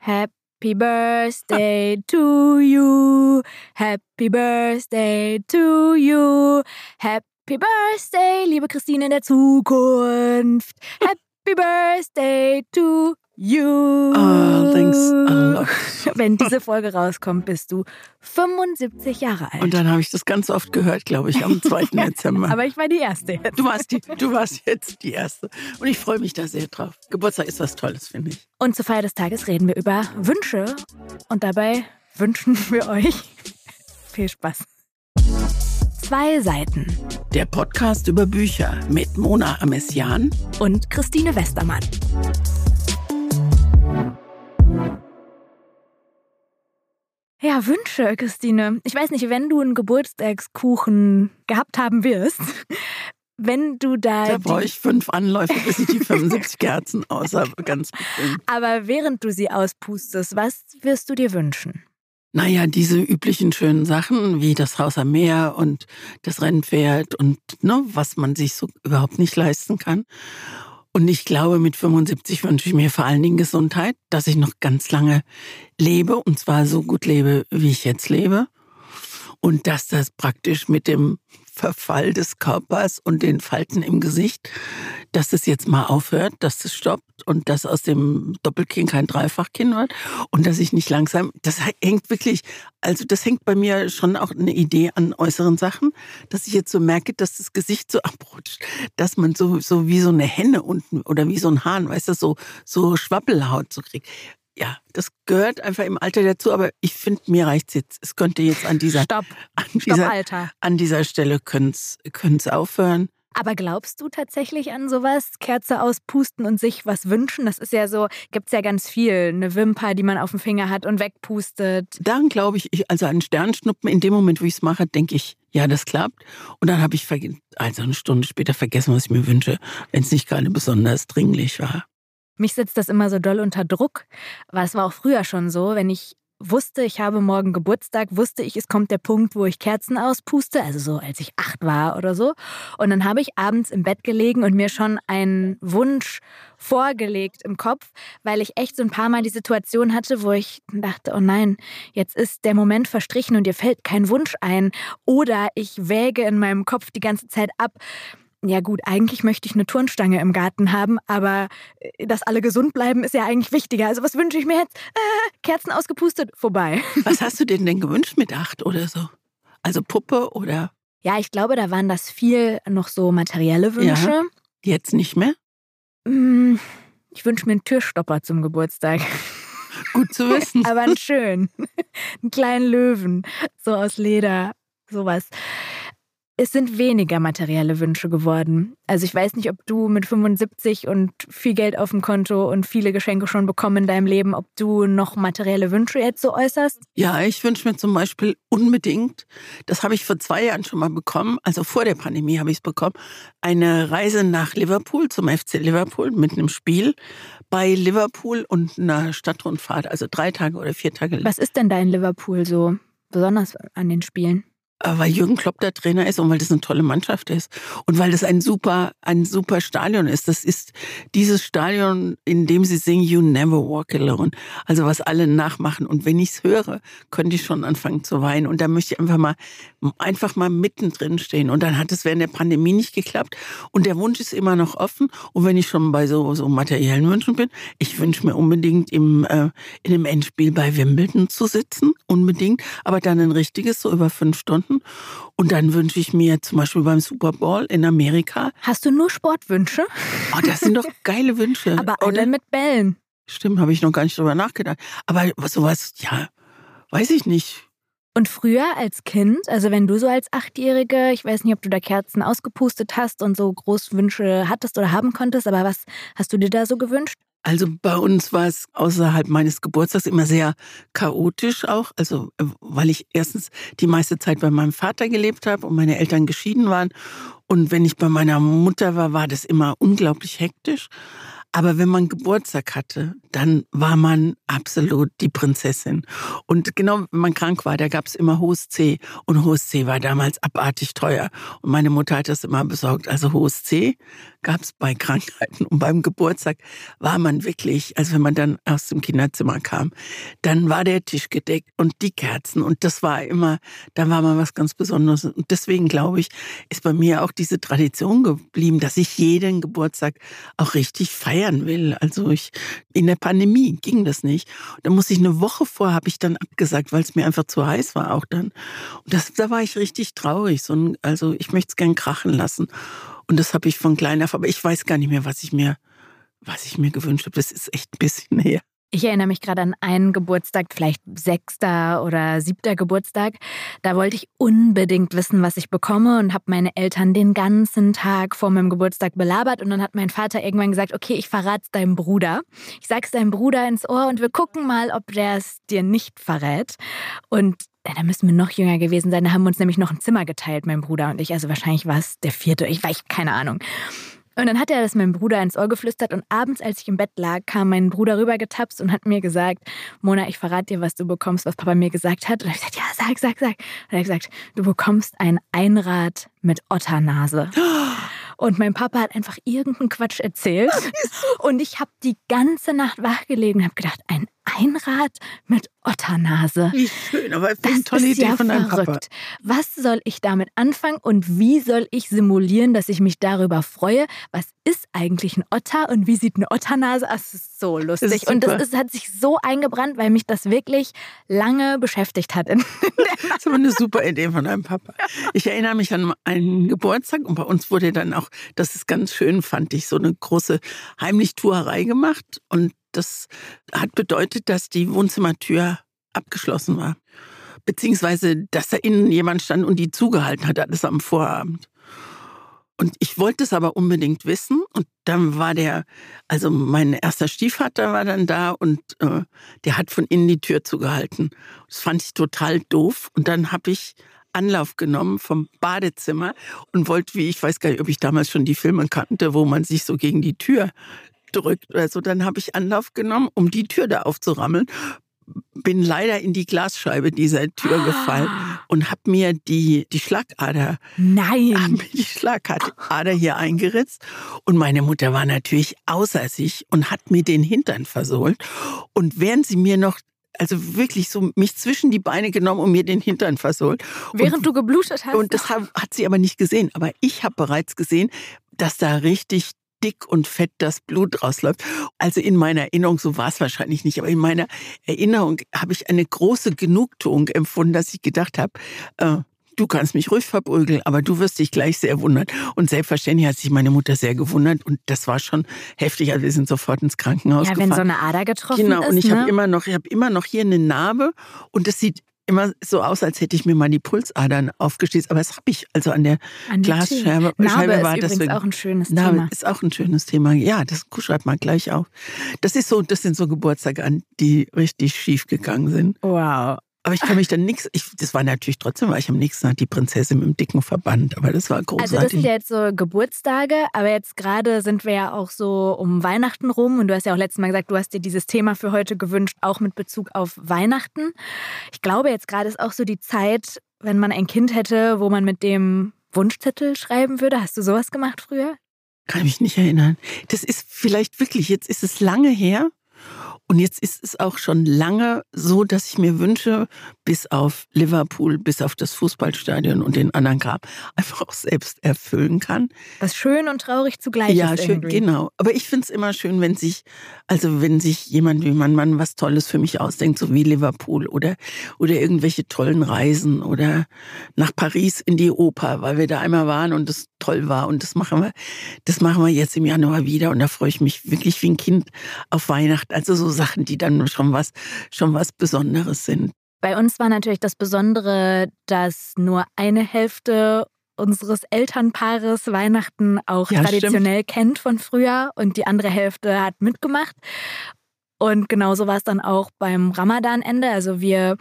Happy Birthday to you. Happy Birthday to you. Happy Birthday, liebe Christine in der Zukunft. Happy Birthday to you. Oh, thanks a lot. Wenn diese Folge rauskommt, bist du 75 Jahre alt. Und dann habe ich das ganz oft gehört, glaube ich, am 2. Dezember. Aber ich war die Erste jetzt. Du warst, die, du warst jetzt die Erste. Und ich freue mich da sehr drauf. Geburtstag ist was Tolles, finde ich. Und zur Feier des Tages reden wir über Wünsche. Und dabei wünschen wir euch viel Spaß. Zwei Seiten Der Podcast über Bücher mit Mona Amessian. und Christine Westermann. Ja, Wünsche, Christine. Ich weiß nicht, wenn du einen Geburtstagskuchen gehabt haben wirst, wenn du da. Da brauche ich fünf Anläufe, bis ich die 75 Kerzen aus habe. Ganz bestimmt. aber während du sie auspustest, was wirst du dir wünschen? Naja, diese üblichen schönen Sachen wie das Haus am Meer und das Rennpferd und ne, was man sich so überhaupt nicht leisten kann. Und ich glaube, mit 75 wünsche ich mir vor allen Dingen Gesundheit, dass ich noch ganz lange lebe und zwar so gut lebe, wie ich jetzt lebe. Und dass das praktisch mit dem Verfall des Körpers und den Falten im Gesicht, dass das jetzt mal aufhört, dass das stoppt und dass aus dem Doppelkinn kein Dreifachkinn wird und dass ich nicht langsam, das hängt wirklich, also das hängt bei mir schon auch eine Idee an äußeren Sachen, dass ich jetzt so merke, dass das Gesicht so abrutscht, dass man so, so wie so eine Henne unten oder wie so ein Hahn, weißt du, so, so Schwappelhaut so kriegt. Ja, das gehört einfach im Alter dazu, aber ich finde, mir reicht's jetzt. Es könnte jetzt an dieser, Stopp, an stopp, dieser, Alter. an dieser Stelle können's, können's aufhören. Aber glaubst du tatsächlich an sowas? Kerze auspusten und sich was wünschen? Das ist ja so, gibt's ja ganz viel. Eine Wimper, die man auf dem Finger hat und wegpustet. Dann glaube ich, ich, also an Sternschnuppen, in dem Moment, wo ich es mache, denke ich, ja, das klappt. Und dann habe ich also eine Stunde später vergessen, was ich mir wünsche, wenn es nicht gerade besonders dringlich war. Mich setzt das immer so doll unter Druck. Aber es war auch früher schon so, wenn ich wusste, ich habe morgen Geburtstag, wusste ich, es kommt der Punkt, wo ich Kerzen auspuste, also so als ich acht war oder so. Und dann habe ich abends im Bett gelegen und mir schon einen Wunsch vorgelegt im Kopf, weil ich echt so ein paar Mal die Situation hatte, wo ich dachte, oh nein, jetzt ist der Moment verstrichen und dir fällt kein Wunsch ein. Oder ich wäge in meinem Kopf die ganze Zeit ab, ja gut, eigentlich möchte ich eine Turnstange im Garten haben, aber äh, dass alle gesund bleiben, ist ja eigentlich wichtiger. Also was wünsche ich mir jetzt? Äh, Kerzen ausgepustet, vorbei. Was hast du denn denn gewünscht mit acht oder so? Also Puppe oder Ja, ich glaube, da waren das viel noch so materielle Wünsche. jetzt nicht mehr? Hm, Ich wünsche mir einen Türstopper zum Geburtstag. Gut zu wissen. aber einen schönen. einen kleinen Löwen. So aus Leder. Sowas. Es sind weniger materielle Wünsche geworden. Also ich weiß nicht, ob du mit 75 und viel Geld auf dem Konto und viele Geschenke schon bekommen in deinem Leben, ob du noch materielle Wünsche jetzt so äußerst. Ja, ich wünsche mir zum Beispiel unbedingt, das habe ich vor zwei Jahren schon mal bekommen, also vor der Pandemie habe ich es bekommen, eine Reise nach Liverpool zum FC Liverpool mit einem Spiel bei Liverpool und einer Stadtrundfahrt, also drei Tage oder vier Tage. Was ist denn da in Liverpool so besonders an den Spielen? Weil Jürgen Klopp der Trainer ist und weil das eine tolle Mannschaft ist und weil das ein super, ein super Stadion ist. Das ist dieses Stadion, in dem sie singen You Never Walk Alone. Also was alle nachmachen. Und wenn ich es höre, könnte ich schon anfangen zu weinen. Und da möchte ich einfach mal, einfach mal mittendrin stehen. Und dann hat es während der Pandemie nicht geklappt. Und der Wunsch ist immer noch offen. Und wenn ich schon bei so, so materiellen Wünschen bin, ich wünsche mir unbedingt im, äh, in einem Endspiel bei Wimbledon zu sitzen. Unbedingt. Aber dann ein richtiges, so über fünf Stunden. Und dann wünsche ich mir zum Beispiel beim Super Bowl in Amerika, Hast du nur Sportwünsche? oh, das sind doch geile Wünsche. Aber oder? alle mit Bällen. Stimmt, habe ich noch gar nicht drüber nachgedacht. Aber sowas, ja, weiß ich nicht. Und früher als Kind, also wenn du so als Achtjährige, ich weiß nicht, ob du da Kerzen ausgepustet hast und so Großwünsche hattest oder haben konntest, aber was hast du dir da so gewünscht? Also bei uns war es außerhalb meines Geburtstags immer sehr chaotisch auch. Also äh, weil ich erstens die meiste Zeit bei meinem Vater gelebt habe und meine Eltern geschieden waren. Und wenn ich bei meiner Mutter war, war das immer unglaublich hektisch. Aber wenn man Geburtstag hatte, dann war man absolut die Prinzessin. Und genau, wenn man krank war, da gab es immer hohes C. Und hohes C war damals abartig teuer. Und meine Mutter hat das immer besorgt. Also hohes C gab es bei Krankheiten. Und beim Geburtstag war man wirklich, also wenn man dann aus dem Kinderzimmer kam, dann war der Tisch gedeckt und die Kerzen. Und das war immer, da war mal was ganz Besonderes. Und deswegen glaube ich, ist bei mir auch diese Tradition geblieben, dass ich jeden Geburtstag auch richtig feiern will. Also ich, in der Pandemie ging das nicht. Da muss ich eine Woche vor, habe ich dann abgesagt, weil es mir einfach zu heiß war auch dann. Und das, da war ich richtig traurig. So ein, also ich möchte es gern krachen lassen. Und das habe ich von klein auf, aber ich weiß gar nicht mehr, was ich mir, was ich mir gewünscht habe. Das ist echt ein bisschen her. Ich erinnere mich gerade an einen Geburtstag, vielleicht sechster oder siebter Geburtstag. Da wollte ich unbedingt wissen, was ich bekomme und habe meine Eltern den ganzen Tag vor meinem Geburtstag belabert. Und dann hat mein Vater irgendwann gesagt, okay, ich verrate es deinem Bruder. Ich sag's deinem Bruder ins Ohr und wir gucken mal, ob der es dir nicht verrät. Und ja, da müssen wir noch jünger gewesen sein. Da haben wir uns nämlich noch ein Zimmer geteilt, mein Bruder und ich. Also wahrscheinlich war es der vierte, ich weiß, keine Ahnung. Und dann hat er das meinem Bruder ins Ohr geflüstert und abends, als ich im Bett lag, kam mein Bruder rübergetapst und hat mir gesagt, Mona, ich verrate dir, was du bekommst, was Papa mir gesagt hat. Und ich gesagt, ja, sag, sag, sag. Und er hat gesagt, du bekommst ein Einrad mit Otternase. Und mein Papa hat einfach irgendeinen Quatsch erzählt. Und ich habe die ganze Nacht wachgelegen und habe gedacht, ein Einrad mit Otternase. Wie schön, aber das eine tolle Idee ja von deinem verrückt. Papa. Was soll ich damit anfangen und wie soll ich simulieren, dass ich mich darüber freue? Was ist eigentlich ein Otter und wie sieht eine Otternase aus? Das ist so lustig. Ist und das ist, hat sich so eingebrannt, weil mich das wirklich lange beschäftigt hat. das ist aber eine super Idee von deinem Papa. Ich erinnere mich an einen Geburtstag und bei uns wurde dann auch, das ist ganz schön, fand ich, so eine große Heimlichtuerei gemacht und das hat bedeutet, dass die Wohnzimmertür abgeschlossen war. Beziehungsweise, dass da innen jemand stand und die zugehalten hat, alles am Vorabend. Und ich wollte es aber unbedingt wissen. Und dann war der, also mein erster Stiefvater war dann da und äh, der hat von innen die Tür zugehalten. Das fand ich total doof. Und dann habe ich Anlauf genommen vom Badezimmer und wollte, wie ich weiß gar nicht, ob ich damals schon die Filme kannte, wo man sich so gegen die Tür drückt oder so. Dann habe ich Anlauf genommen, um die Tür da aufzurammeln. Bin leider in die Glasscheibe dieser Tür ah. gefallen und habe mir die, die Schlagader, Nein. Hab mir die Schlagader hier eingeritzt. Und meine Mutter war natürlich außer sich und hat mir den Hintern versohlt. Und während sie mir noch also wirklich so mich zwischen die Beine genommen und mir den Hintern versohlt. Während und, du geblutet hast. Und das hat, hat sie aber nicht gesehen. Aber ich habe bereits gesehen, dass da richtig dick und fett das Blut rausläuft. Also in meiner Erinnerung, so war es wahrscheinlich nicht, aber in meiner Erinnerung habe ich eine große Genugtuung empfunden, dass ich gedacht habe, äh, du kannst mich ruhig verprügeln, aber du wirst dich gleich sehr wundern. Und selbstverständlich hat sich meine Mutter sehr gewundert und das war schon heftig. Also wir sind sofort ins Krankenhaus ja, gefahren. wenn so eine Ader getroffen genau, ist. Genau, und ich ne? habe immer noch, ich habe immer noch hier eine Narbe und das sieht immer so aus, als hätte ich mir mal die Pulsadern aufgestießt. Aber das habe ich also an der an Glasscherbe. Narbe Scheibe ist war deswegen, auch ein schönes Narbe Thema. ist auch ein schönes Thema. Ja, das schreibt man gleich auf. Das ist so, das sind so Geburtstage an, die richtig schief gegangen sind. Wow. Aber ich kann mich dann nichts, das war natürlich trotzdem, war ich am nächsten Tag die Prinzessin mit dem dicken Verband, aber das war großartig. Also das sind ja jetzt so Geburtstage, aber jetzt gerade sind wir ja auch so um Weihnachten rum und du hast ja auch letztes Mal gesagt, du hast dir dieses Thema für heute gewünscht, auch mit Bezug auf Weihnachten. Ich glaube, jetzt gerade ist auch so die Zeit, wenn man ein Kind hätte, wo man mit dem Wunschzettel schreiben würde. Hast du sowas gemacht früher? Kann mich nicht erinnern. Das ist vielleicht wirklich, jetzt ist es lange her. Und jetzt ist es auch schon lange so, dass ich mir wünsche, bis auf Liverpool, bis auf das Fußballstadion und den anderen Grab, einfach auch selbst erfüllen kann. Was schön und traurig zugleich ja, ist. Ja, schön, genau. Aber ich finde es immer schön, wenn sich, also wenn sich jemand wie mein Mann was Tolles für mich ausdenkt, so wie Liverpool oder, oder irgendwelche tollen Reisen oder nach Paris in die Oper, weil wir da einmal waren und das toll war. Und das machen wir, das machen wir jetzt im Januar wieder. Und da freue ich mich wirklich wie ein Kind auf Weihnachten. Also so Sachen, die dann schon was, schon was Besonderes sind. Bei uns war natürlich das Besondere, dass nur eine Hälfte unseres Elternpaares Weihnachten auch ja, traditionell stimmt. kennt von früher und die andere Hälfte hat mitgemacht. Und genauso war es dann auch beim Ramadanende. Also wir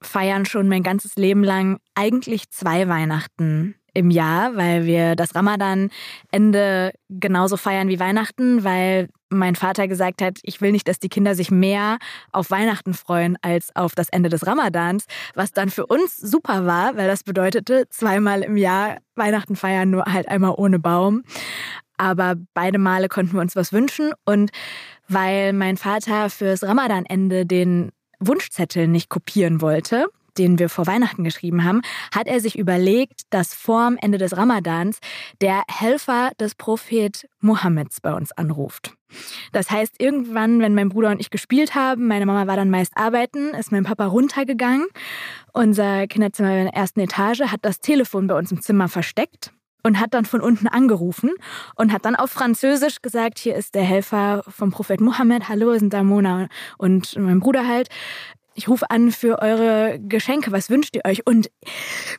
feiern schon mein ganzes Leben lang eigentlich zwei Weihnachten im Jahr, weil wir das Ramadan-Ende genauso feiern wie Weihnachten, weil mein Vater gesagt hat, ich will nicht, dass die Kinder sich mehr auf Weihnachten freuen als auf das Ende des Ramadans, was dann für uns super war, weil das bedeutete zweimal im Jahr Weihnachten feiern, nur halt einmal ohne Baum. aber beide Male konnten wir uns was wünschen. Und weil mein Vater fürs Ramadanende den Wunschzettel nicht kopieren wollte, den wir vor Weihnachten geschrieben haben, hat er sich überlegt, dass vorm Ende des Ramadans der Helfer des Prophet Mohammeds bei uns anruft. Das heißt, irgendwann, wenn mein Bruder und ich gespielt haben, meine Mama war dann meist arbeiten, ist mein Papa runtergegangen. Unser Kinderzimmer in der ersten Etage hat das Telefon bei uns im Zimmer versteckt und hat dann von unten angerufen und hat dann auf Französisch gesagt, hier ist der Helfer vom Prophet Mohammed, hallo, sind da Mona und mein Bruder halt ich rufe an für eure Geschenke, was wünscht ihr euch? Und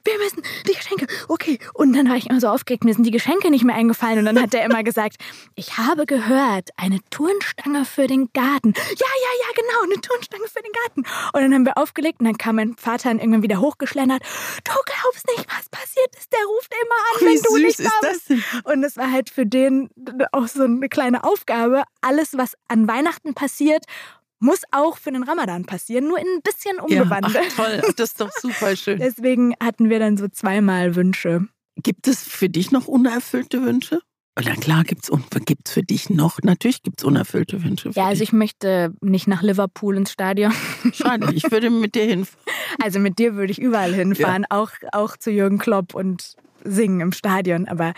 wir müssen die Geschenke, okay. Und dann war ich immer so aufgeregt, mir sind die Geschenke nicht mehr eingefallen. Und dann hat er immer gesagt, ich habe gehört, eine Turnstange für den Garten. Ja, ja, ja, genau, eine Turnstange für den Garten. Und dann haben wir aufgelegt und dann kam mein Vater dann irgendwann wieder hochgeschlendert. Du glaubst nicht, was passiert ist. Der ruft immer an, Wie wenn du nicht da bist. Und das war halt für den auch so eine kleine Aufgabe. Alles, was an Weihnachten passiert, muss auch für den Ramadan passieren, nur in ein bisschen Ja, umgewandelt. ach, toll, das ist doch super schön. Deswegen hatten wir dann so zweimal Wünsche. Gibt es für dich noch unerfüllte Wünsche? Na klar, gibt es für dich noch, natürlich gibt es unerfüllte Wünsche. Ja, also ich möchte nicht nach Liverpool ins Stadion. Schade, ich würde mit dir hinfahren. Also mit dir würde ich überall hinfahren, auch, auch zu Jürgen Klopp und singen im Stadion. Aber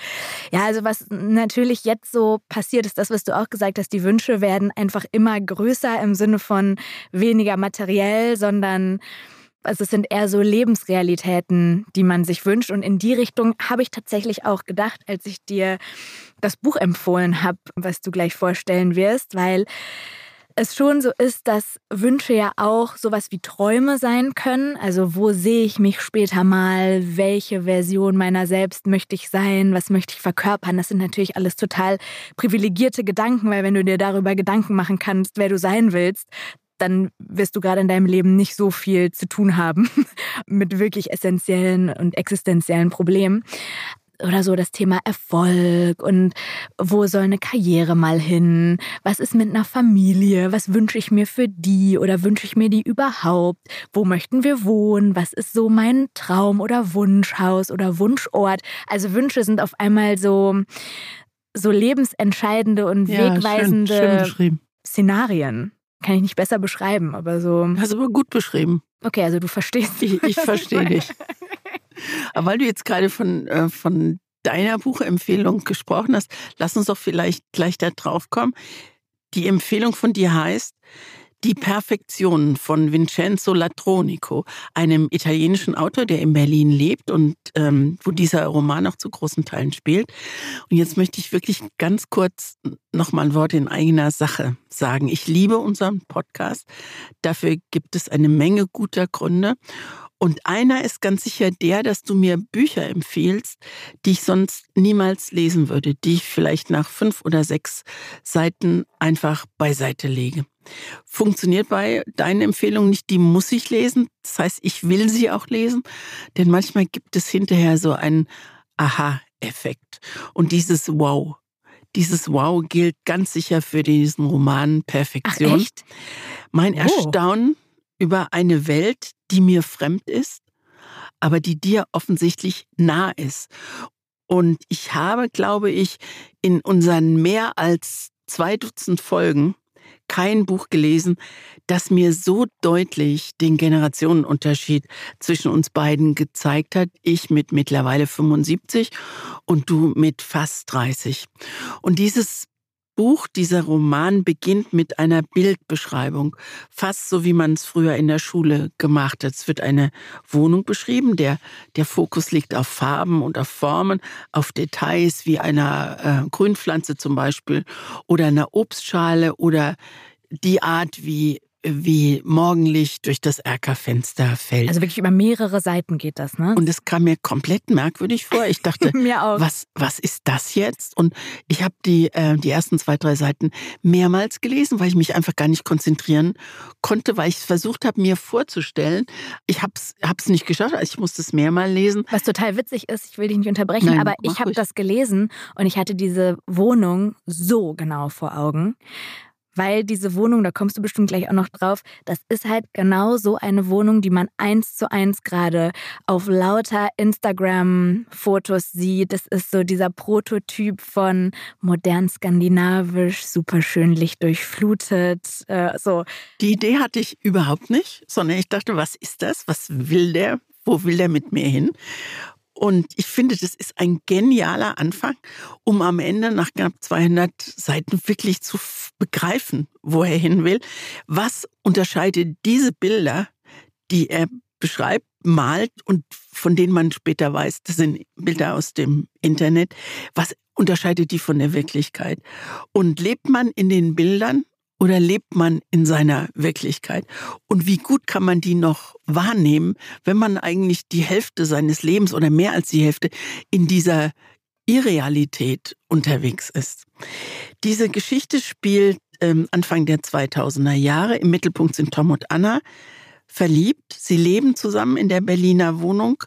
ja, also was natürlich jetzt so passiert, ist das, was du auch gesagt hast. Die Wünsche werden einfach immer größer im Sinne von weniger materiell, sondern also es sind eher so Lebensrealitäten, die man sich wünscht. Und in die Richtung habe ich tatsächlich auch gedacht, als ich dir das Buch empfohlen habe, was du gleich vorstellen wirst, weil es schon so ist, dass Wünsche ja auch sowas wie Träume sein können. Also wo sehe ich mich später mal? Welche Version meiner selbst möchte ich sein? Was möchte ich verkörpern? Das sind natürlich alles total privilegierte Gedanken, weil wenn du dir darüber Gedanken machen kannst, wer du sein willst, dann wirst du gerade in deinem Leben nicht so viel zu tun haben mit wirklich essentiellen und existenziellen Problemen oder so das Thema Erfolg und wo soll eine Karriere mal hin? Was ist mit einer Familie? Was wünsche ich mir für die oder wünsche ich mir die überhaupt? Wo möchten wir wohnen? Was ist so mein Traum oder Wunschhaus oder Wunschort? Also Wünsche sind auf einmal so so lebensentscheidende und Ja, schön, wegweisende schön beschrieben. Szenarien. Kann ich nicht besser beschreiben, aber so. Hast aber gut beschrieben. Okay, also du verstehst. Ich, ich verstehe dich. Aber weil du jetzt gerade von, äh, von deiner Buchempfehlung gesprochen hast, lass uns doch vielleicht gleich da drauf kommen. Die Empfehlung von dir heißt Die Perfektion von Vincenzo Latronico, einem italienischen Autor, der in Berlin lebt und ähm, wo dieser Roman auch zu großen Teilen spielt. Und jetzt möchte ich wirklich ganz kurz noch mal ein Wort in eigener Sache sagen. Ich liebe unseren Podcast. Dafür gibt es eine Menge guter Gründe. Und einer ist ganz sicher der, dass du mir Bücher empfiehlst, die ich sonst niemals lesen würde, die ich vielleicht nach fünf oder sechs Seiten einfach beiseite lege. Funktioniert bei deinen Empfehlungen nicht, die muss ich lesen. Das heißt, ich will sie auch lesen, denn manchmal gibt es hinterher so einen Aha-Effekt. Und dieses Wow, dieses Wow gilt ganz sicher für diesen Roman Ach Perfektion. echt? Mein. Erstaunen über eine Welt, die mir fremd ist, aber die dir offensichtlich nah ist. Und ich habe, glaube ich, in unseren mehr als zwei Dutzend Folgen kein Buch gelesen, das mir so deutlich den Generationenunterschied zwischen uns beiden gezeigt hat. Ich mit mittlerweile 75 und du mit fast 30. Und dieses Buch, dieser Roman beginnt mit einer Bildbeschreibung, fast so wie man es früher in der Schule gemacht hat. Es wird eine Wohnung beschrieben, der, der Fokus liegt auf Farben und auf Formen, auf Details wie einer äh, Grünpflanze zum Beispiel oder einer Obstschale oder die Art, wie, wie Morgenlicht durch das Erkerfenster fällt. Also wirklich über mehrere Seiten geht das, ne? und es kam mir komplett merkwürdig vor. Ich dachte, Mir auch. was, was ist das jetzt? Und ich habe die, äh, die ersten zwei, drei Seiten mehrmals gelesen, weil ich mich einfach gar nicht konzentrieren konnte, weil ich versucht habe, mir vorzustellen. Ich habe es nicht geschafft, also ich musste es mehrmal lesen. Was total witzig ist, ich will dich nicht unterbrechen, Nein, aber ich habe das gelesen und ich hatte diese Wohnung so genau vor Augen, weil diese Wohnung, da kommst du bestimmt gleich auch noch drauf, das ist halt genau so eine Wohnung, die man eins zu eins gerade auf lauter Instagram-Fotos sieht. Das ist so dieser Prototyp von modern skandinavisch, super schön lichtdurchflutet. Äh, so. Die Idee hatte ich überhaupt nicht, sondern ich dachte, was ist das? Was will der? Wo will der mit mir hin? Und ich finde, das ist ein genialer Anfang, um am Ende nach knapp 200 Seiten wirklich zu begreifen, wo er hin will. Was unterscheidet diese Bilder, die er beschreibt, malt und von denen man später weiß, das sind Bilder aus dem Internet, was unterscheidet die von der Wirklichkeit? Und lebt man in den Bildern oder lebt man in seiner Wirklichkeit? Und wie gut kann man die noch wahrnehmen, wenn man eigentlich die Hälfte seines Lebens oder mehr als die Hälfte in dieser Irrealität unterwegs ist? Diese Geschichte spielt ähm, Anfang der 2000er Jahre. Im Mittelpunkt sind Tom und Anna verliebt. Sie leben zusammen in der Berliner Wohnung,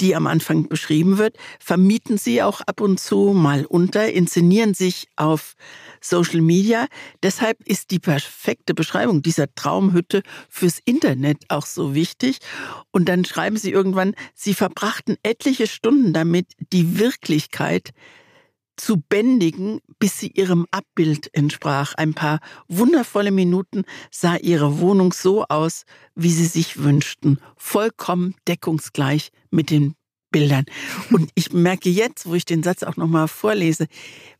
die am Anfang beschrieben wird, vermieten sie auch ab und zu mal unter, inszenieren sich auf Social Media. Deshalb ist die perfekte Beschreibung dieser Traumhütte fürs Internet auch so wichtig. Und dann schreiben sie irgendwann, sie verbrachten etliche Stunden damit, die Wirklichkeit zu bändigen, bis sie ihrem Abbild entsprach. Ein paar wundervolle Minuten sah ihre Wohnung so aus, wie sie sich wünschten, vollkommen deckungsgleich mit den Bildern. Und ich merke jetzt, wo ich den Satz auch nochmal vorlese,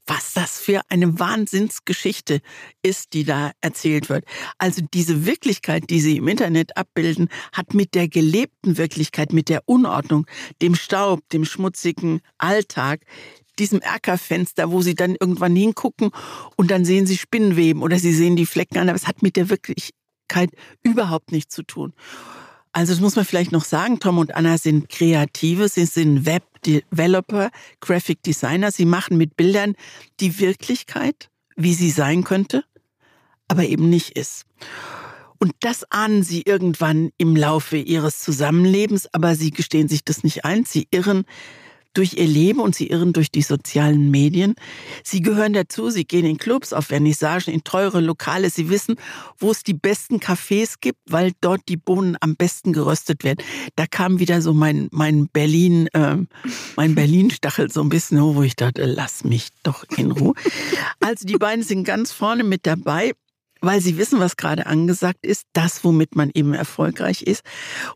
was das für eine Wahnsinnsgeschichte ist, die da erzählt wird. Also diese Wirklichkeit, die sie im Internet abbilden, hat mit der gelebten Wirklichkeit, mit der Unordnung, dem Staub, dem schmutzigen Alltag, diesem Erkerfenster, wo sie dann irgendwann hingucken und dann sehen sie Spinnenweben oder sie sehen die Flecken an, aber es hat mit der Wirklichkeit überhaupt nichts zu tun. Also das muss man vielleicht noch sagen, Tom und Anna sind Kreative, sie sind Web-Developer, Graphic Designer, sie machen mit Bildern die Wirklichkeit, wie sie sein könnte, aber eben nicht ist. Und das ahnen sie irgendwann im Laufe ihres Zusammenlebens, aber sie gestehen sich das nicht ein, sie irren durch ihr Leben und sie irren durch die sozialen Medien. Sie gehören dazu, sie gehen in Clubs, auf Vernissagen, in teure Lokale. Sie wissen, wo es die besten Cafés gibt, weil dort die Bohnen am besten geröstet werden. Da kam wieder so mein, mein Berlin, äh, mein Berlin-Stachel so ein bisschen hoch, wo ich dachte, lass mich doch in Ruhe. Also die beiden sind ganz vorne mit dabei weil sie wissen, was gerade angesagt ist, das, womit man eben erfolgreich ist.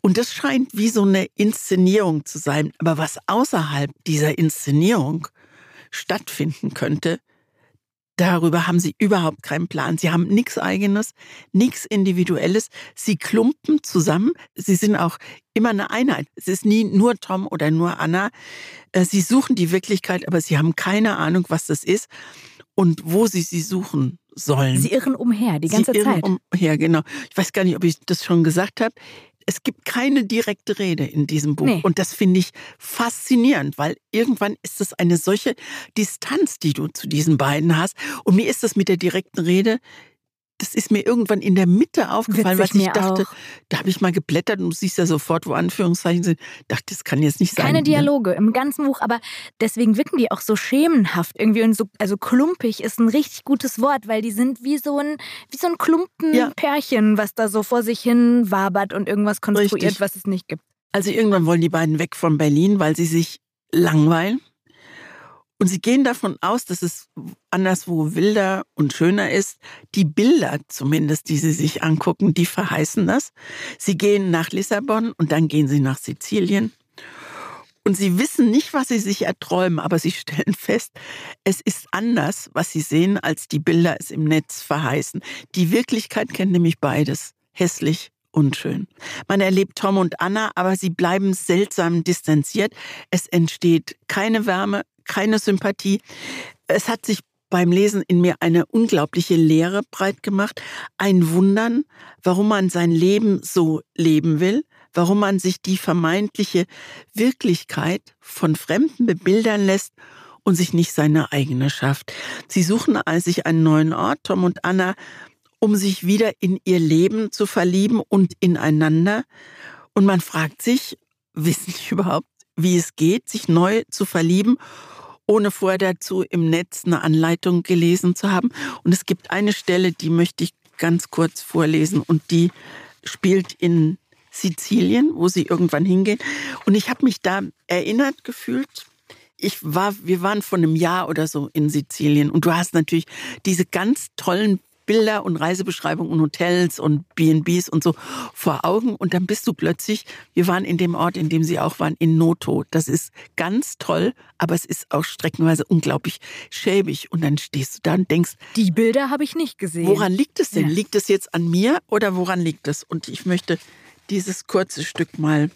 Und das scheint wie so eine Inszenierung zu sein. Aber was außerhalb dieser Inszenierung stattfinden könnte, darüber haben sie überhaupt keinen Plan. Sie haben nichts eigenes, nichts Individuelles. Sie klumpen zusammen. Sie sind auch immer eine Einheit. Es ist nie nur Tom oder nur Anna. Äh, sie suchen die Wirklichkeit, aber sie haben keine Ahnung, was das ist und wo sie sie suchen sollen. Sie irren umher die ganze sie irren Zeit. Umher, genau. Ich weiß gar nicht, ob ich das schon gesagt habe. Es gibt keine direkte Rede in diesem Buch. Nee. Und das finde ich faszinierend, weil irgendwann ist es eine solche Distanz, die du zu diesen beiden hast. Und mir ist das mit der direkten Rede das ist mir irgendwann in der Mitte aufgefallen, Witzig was ich dachte, auch. da habe ich mal geblättert und du siehst ja sofort, wo Anführungszeichen sind. Dachte, das kann jetzt nicht sein. Keine Dialoge ne? im ganzen Buch, aber deswegen wirken die auch so schemenhaft irgendwie und so, also klumpig ist ein richtig gutes Wort, weil die sind wie so ein, wie so ein Klumpenpärchen, ja. was da so vor sich hin wabert und irgendwas konstruiert, richtig. was es nicht gibt. Also irgendwann wollen die beiden weg von Berlin, weil sie sich langweilen. Und sie gehen davon aus, dass es anderswo wilder und schöner ist. Die Bilder zumindest, die sie sich angucken, die verheißen das. Sie gehen nach Lissabon und dann gehen sie nach Sizilien. Und sie wissen nicht, was sie sich erträumen, aber sie stellen fest, es ist anders, was sie sehen, als die Bilder es im Netz verheißen. Die Wirklichkeit kennt nämlich beides. Hässlich unschön. Man erlebt Tom und Anna, aber sie bleiben seltsam distanziert. Es entsteht keine Wärme, keine Sympathie. Es hat sich beim Lesen in mir eine unglaubliche Leere breit gemacht, ein Wundern, warum man sein Leben so leben will, warum man sich die vermeintliche Wirklichkeit von Fremden bebildern lässt und sich nicht seine eigene schafft. Sie suchen sich einen neuen Ort, Tom und Anna, um sich wieder in ihr Leben zu verlieben und ineinander. Und man fragt sich, wissen die überhaupt, wie es geht, sich neu zu verlieben ohne vorher dazu im Netz eine Anleitung gelesen zu haben. Und es gibt eine Stelle, die möchte ich ganz kurz vorlesen und die spielt in Sizilien, wo sie irgendwann hingehen. Und ich habe mich da erinnert gefühlt. Ich war, wir waren vor einem Jahr oder so in Sizilien und du hast natürlich diese ganz tollen Bilder und Reisebeschreibungen und Hotels und B&Bs und so vor Augen und dann bist du plötzlich, wir waren in dem Ort, in dem sie auch waren, in Noto. Das ist ganz toll, aber es ist auch streckenweise unglaublich schäbig und dann stehst du da und denkst, die Bilder habe ich nicht gesehen. Woran liegt es denn? Ja. Liegt es jetzt an mir oder woran liegt es? Und ich möchte dieses kurze Stück mal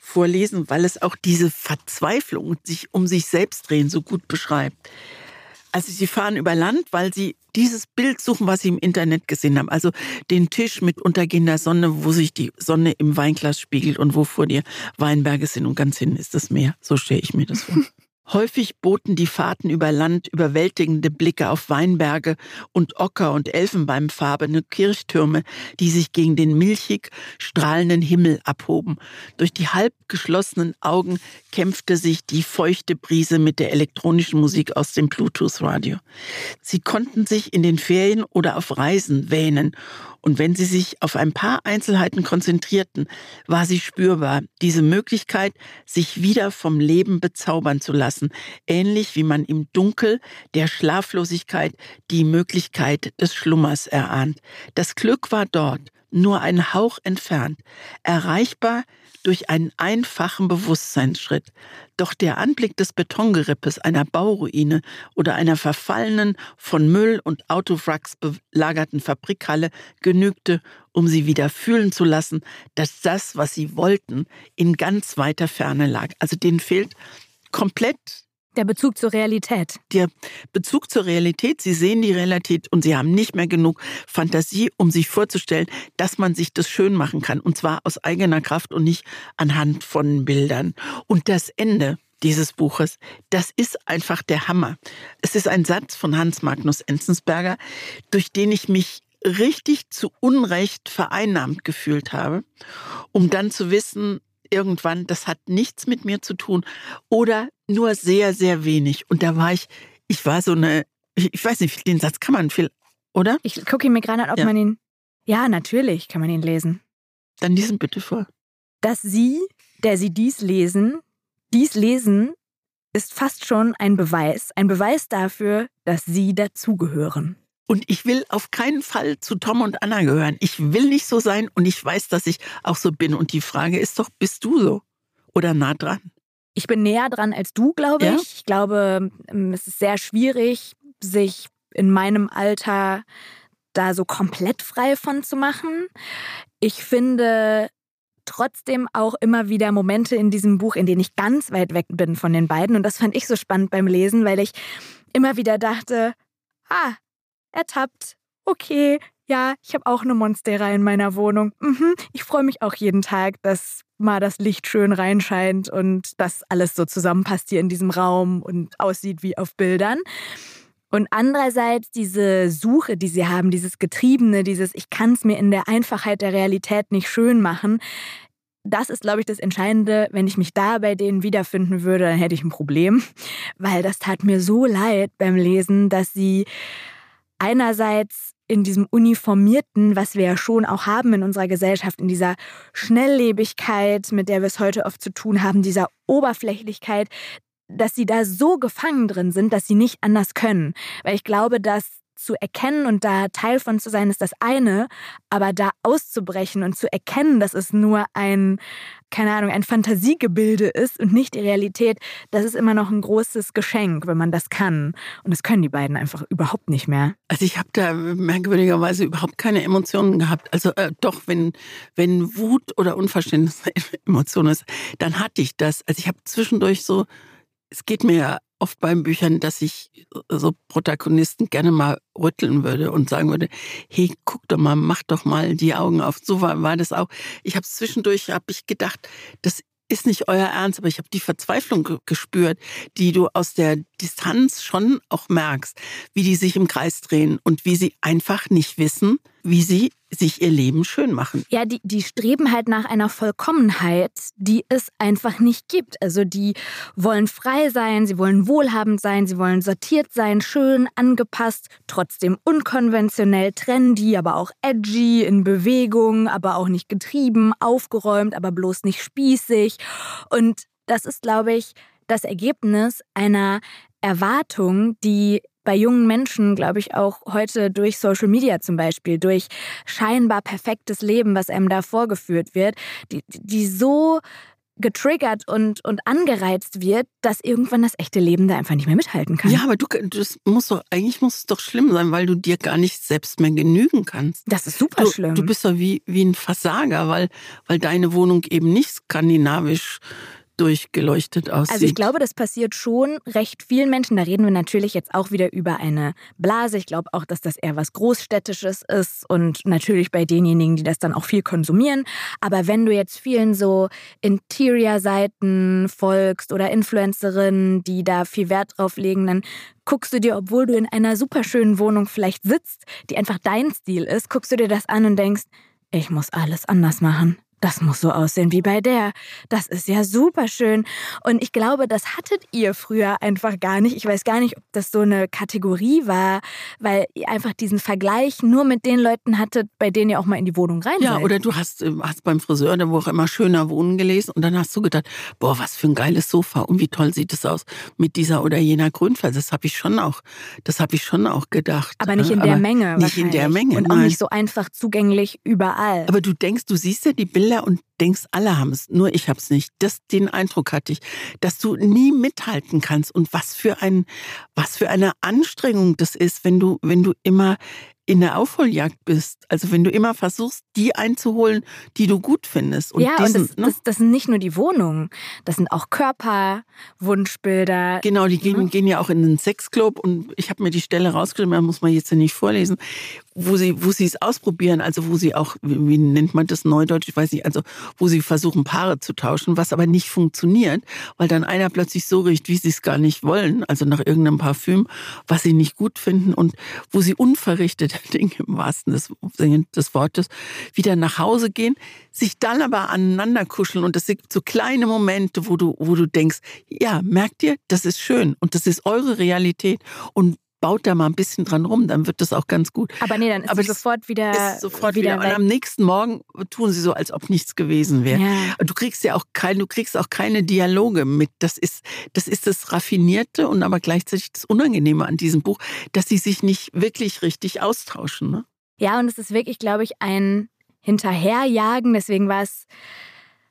vorlesen, weil es auch diese Verzweiflung sich um sich selbst drehen so gut beschreibt. Also sie fahren über Land, weil sie dieses Bild suchen, was sie im Internet gesehen haben. Also den Tisch mit untergehender Sonne, wo sich die Sonne im Weinglas spiegelt und wo vor dir Weinberge sind und ganz hinten ist das Meer. So stelle ich mir das vor. Häufig boten die Fahrten über Land überwältigende Blicke auf Weinberge und Ocker- und Elfenbeinfarbene Kirchtürme, die sich gegen den milchig strahlenden Himmel abhoben. Durch die halb geschlossenen Augen kämpfte sich die feuchte Brise mit der elektronischen Musik aus dem Bluetooth-Radio. Sie konnten sich in den Ferien oder auf Reisen wähnen und wenn sie sich auf ein paar Einzelheiten konzentrierten, war sie spürbar, diese Möglichkeit, sich wieder vom Leben bezaubern zu lassen, ähnlich wie man im Dunkel der Schlaflosigkeit die Möglichkeit des Schlummers erahnt. Das Glück war dort, nur ein Hauch entfernt, erreichbar durch einen einfachen Bewusstseinsschritt. Doch der Anblick des Betongerippes einer Bauruine oder einer verfallenen, von Müll und Autowracks belagerten Fabrikhalle genügte, um sie wieder fühlen zu lassen, dass das, was sie wollten, in ganz weiter Ferne lag. Also denen fehlt komplett der Bezug zur Realität. Der Bezug zur Realität. Sie sehen die Realität und sie haben nicht mehr genug Fantasie, um sich vorzustellen, dass man sich das schön machen kann. Und zwar aus eigener Kraft und nicht anhand von Bildern. Und das Ende dieses Buches, das ist einfach der Hammer. Es ist ein Satz von Hans Magnus Enzensberger, durch den ich mich richtig zu Unrecht vereinnahmt gefühlt habe, um dann zu wissen, irgendwann, das hat nichts mit mir zu tun oder nur sehr, sehr wenig. Und da war ich, ich war so eine, ich weiß nicht, den Satz kann man viel, oder? Ich gucke ihn mir gerade an, ob ja. man ihn, ja, natürlich kann man ihn lesen. Dann diesen bitte vor. Dass Sie, der Sie dies lesen, dies lesen, ist fast schon ein Beweis, ein Beweis dafür, dass Sie dazugehören. Und ich will auf keinen Fall zu Tom und Anna gehören. Ich will nicht so sein und ich weiß, dass ich auch so bin. Und die Frage ist doch, bist du so oder nah dran? Ich bin näher dran als du, glaube ja? ich. Ich glaube, ähm, es ist sehr schwierig, sich in meinem Alter da so komplett frei von zu machen. Ich finde trotzdem auch immer wieder Momente in diesem Buch, in denen ich ganz weit weg bin von den beiden. Und das fand ich so spannend beim Lesen, weil ich immer wieder dachte, ah, ertappt. Okay, ja, ich habe auch eine Monstera in meiner Wohnung. Mhm, ich freue mich auch jeden Tag, dass mal das Licht schön reinscheint und dass alles so zusammenpasst hier in diesem Raum und aussieht wie auf Bildern. Und andererseits diese Suche, die sie haben, dieses Getriebene, dieses Ich kann es mir in der Einfachheit der Realität nicht schön machen, das ist, glaube ich, das Entscheidende. Wenn ich mich da bei denen wiederfinden würde, dann hätte ich ein Problem, weil das tat mir so leid beim Lesen, dass sie einerseits in diesem Uniformierten, was wir ja schon auch haben in unserer Gesellschaft, in dieser Schnelllebigkeit, mit der wir es heute oft zu tun haben, dieser Oberflächlichkeit, dass sie da so gefangen drin sind, dass sie nicht anders können. Weil ich glaube, dass zu erkennen und da Teil von zu sein, ist das eine, aber da auszubrechen und zu erkennen, dass es nur ein, keine Ahnung, ein Fantasiegebilde ist und nicht die Realität, das ist immer noch ein großes Geschenk, wenn man das kann. Und das können die beiden einfach überhaupt nicht mehr. Also ich habe da merkwürdigerweise überhaupt keine Emotionen gehabt. Also äh, doch, wenn, wenn Wut oder Unverständnis Emotion ist, dann hatte ich das. Also ich habe zwischendurch so, es geht mir ja oft beim Büchern, dass ich so Protagonisten gerne mal rütteln würde und sagen würde, hey, guck doch mal, mach doch mal die Augen auf. So war, war das auch. Ich habe zwischendurch, habe ich gedacht, das ist nicht euer Ernst, aber ich habe die Verzweiflung gespürt, die du aus der Distanz schon auch merkst, wie die sich im Kreis drehen und wie sie einfach nicht wissen, wie sie sich ihr Leben schön machen. Ja, die, die streben halt nach einer Vollkommenheit, die es einfach nicht gibt. Also die wollen frei sein, sie wollen wohlhabend sein, sie wollen sortiert sein, schön, angepasst, trotzdem unkonventionell, trendy, aber auch edgy, in Bewegung, aber auch nicht getrieben, aufgeräumt, aber bloß nicht spießig. Und das ist, glaube ich, das Ergebnis einer Erwartung, die bei jungen Menschen, glaube ich, auch heute durch Social Media zum Beispiel, durch scheinbar perfektes Leben, was einem da vorgeführt wird, die, die so getriggert und, und angereizt wird, dass irgendwann das echte Leben da einfach nicht mehr mithalten kann. Ja, aber du das muss doch, eigentlich muss es doch schlimm sein, weil du dir gar nicht selbst mehr genügen kannst. Das ist super du, schlimm. Du bist doch wie, wie ein Versager, weil, weil deine Wohnung eben nicht skandinavisch durchgeleuchtet aussieht. Also ich glaube, das passiert schon recht vielen Menschen. Da reden wir natürlich jetzt auch wieder über eine Blase. Ich glaube auch, dass das eher was Großstädtisches ist und natürlich bei denjenigen, die das dann auch viel konsumieren. Aber wenn du jetzt vielen so Interior-Seiten folgst oder Influencerinnen, die da viel Wert drauf legen, dann guckst du dir, obwohl du in einer superschönen Wohnung vielleicht sitzt, die einfach dein Stil ist, guckst du dir das an und denkst, ich muss alles anders machen das muss so aussehen wie bei der. Das ist ja super schön. Und ich glaube, das hattet ihr früher einfach gar nicht. Ich weiß gar nicht, ob das so eine Kategorie war, weil ihr einfach diesen Vergleich nur mit den Leuten hattet, bei denen ihr auch mal in die Wohnung rein Ja, seid. oder du hast, äh, hast beim Friseur oder wo auch immer schöner wohnen gelesen und dann hast du gedacht, boah, was für ein geiles Sofa und wie toll sieht es aus mit dieser oder jener Grünfarbe. Das habe ich schon auch, das habe ich schon auch gedacht. Aber nicht in der Menge. Nicht in der Menge. Und auch nicht so einfach zugänglich überall. Aber du denkst, du siehst ja die Bilder Bilder und denkst, alle haben es, nur ich habe es nicht. Das, den Eindruck hatte ich, dass du nie mithalten kannst und was für ein, was für eine Anstrengung das ist, wenn du, wenn du immer in der Aufholjagd bist. Also wenn du immer versuchst, die einzuholen, die du gut findest. Und ja, diesen, und das, ne? das, das, sind nicht nur die Wohnungen, das sind auch Körper, Wunschbilder. Genau, die gehen, mhm. gehen ja auch in den Sexclub und ich habe mir die Stelle rausgeschrieben, da muss man jetzt ja nicht vorlesen, wo sie, wo sie es ausprobieren, also wo sie auch, wie nennt man das Neudeutsch, ich weiß nicht, also wo sie versuchen, Paare zu tauschen, was aber nicht funktioniert, weil dann einer plötzlich so riecht, wie sie es gar nicht wollen, also nach irgendeinem Parfüm, was sie nicht gut finden und wo sie unverrichtete Dinge im wahrsten des, des Wortes wieder nach Hause gehen, sich dann aber aneinander kuscheln und das sind so kleine Momente, wo du, wo du denkst, ja, merkt ihr, das ist schön und das ist eure Realität und baut da mal ein bisschen dran rum, dann wird das auch ganz gut. Aber nee, dann ist Aber es sofort wieder. Ist sofort wieder. wieder. Und am nächsten Morgen tun sie so, als ob nichts gewesen wäre. Ja. Du kriegst ja auch kein, du kriegst auch keine Dialoge mit. Das ist, das ist das Raffinierte und aber gleichzeitig das Unangenehme an diesem Buch, dass sie sich nicht wirklich richtig austauschen. Ne? Ja, und es ist wirklich, glaube ich, ein Hinterherjagen. Deswegen war es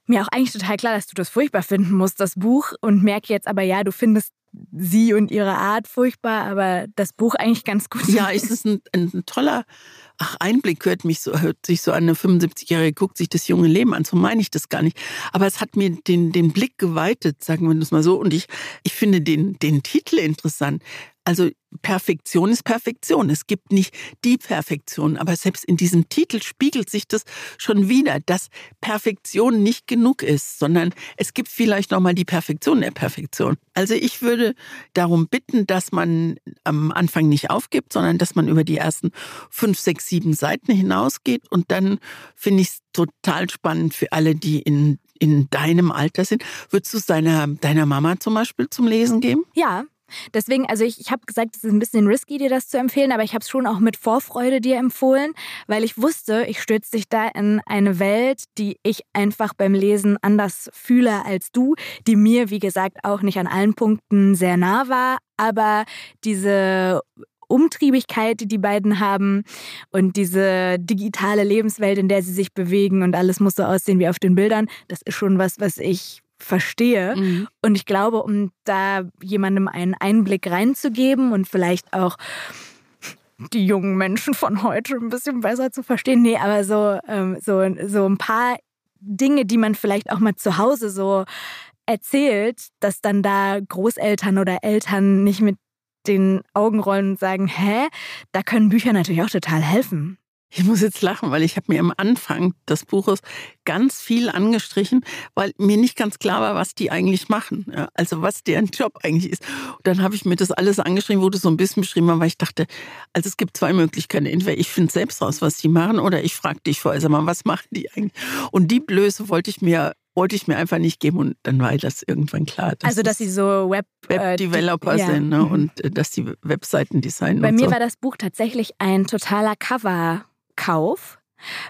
mir auch eigentlich total klar, dass du das furchtbar finden musst, das Buch. Und merke jetzt aber, ja, du findest sie und ihre Art furchtbar, aber das Buch eigentlich ganz gut. Ja, es ist ein, ein toller ach, Einblick hört mich so, hört sich so an, eine 75-Jährige guckt sich das junge Leben an. So meine ich das gar nicht. Aber es hat mir den, den Blick geweitet, sagen wir das mal so. Und ich, ich finde den, den Titel interessant. Also Perfektion ist Perfektion. Es gibt nicht die Perfektion, aber selbst in diesem Titel spiegelt sich das schon wieder, dass Perfektion nicht genug ist, sondern es gibt vielleicht noch mal die Perfektion der Perfektion. Also ich würde darum bitten, dass man am Anfang nicht aufgibt, sondern dass man über die ersten fünf, sechs, sieben Seiten hinausgeht und dann finde ich es total spannend für alle, die in in deinem Alter sind. Würdest du es deiner, deiner Mama zum Beispiel zum Lesen geben? Ja, Deswegen, also ich, ich habe gesagt, es ist ein bisschen risky, dir das zu empfehlen, aber ich habe es schon auch mit Vorfreude dir empfohlen, weil ich wusste, ich stürze dich da in eine Welt, die ich einfach beim Lesen anders fühle als du, die mir, wie gesagt, auch nicht an allen Punkten sehr nah war, aber diese Umtriebigkeit, die die beiden haben und diese digitale Lebenswelt, in der sie sich bewegen und alles muss so aussehen wie auf den Bildern, das ist schon was, was ich verstehe. Mhm. Und ich glaube, um da jemandem einen Einblick reinzugeben und vielleicht auch die jungen Menschen von heute ein bisschen besser zu verstehen. Nee, aber so, ähm, so, so ein paar Dinge, die man vielleicht auch mal zu Hause so erzählt, dass dann da Großeltern oder Eltern nicht mit den Augen rollen und sagen, hä, da können Bücher natürlich auch total helfen. Ich muss jetzt lachen, weil ich habe mir am Anfang des Buches ganz viel angestrichen, weil mir nicht ganz klar war, was die eigentlich machen. Ja, also was deren Job eigentlich ist. Und dann habe ich mir das alles angeschrieben, wurde so ein bisschen beschrieben, weil ich dachte, also es gibt zwei Möglichkeiten. Entweder ich finde selbst raus, was die machen, oder ich frage dich vorher, sag mal, was machen die eigentlich? Und die Blöße wollte ich mir wollte ich mir einfach nicht geben und dann war das irgendwann klar. Dass also, dass sie so Web, Web-Developer äh, ja. sind ne? Mhm. und äh, dass die Webseiten designen. Bei mir so. war das Buch tatsächlich ein totaler Coverkauf,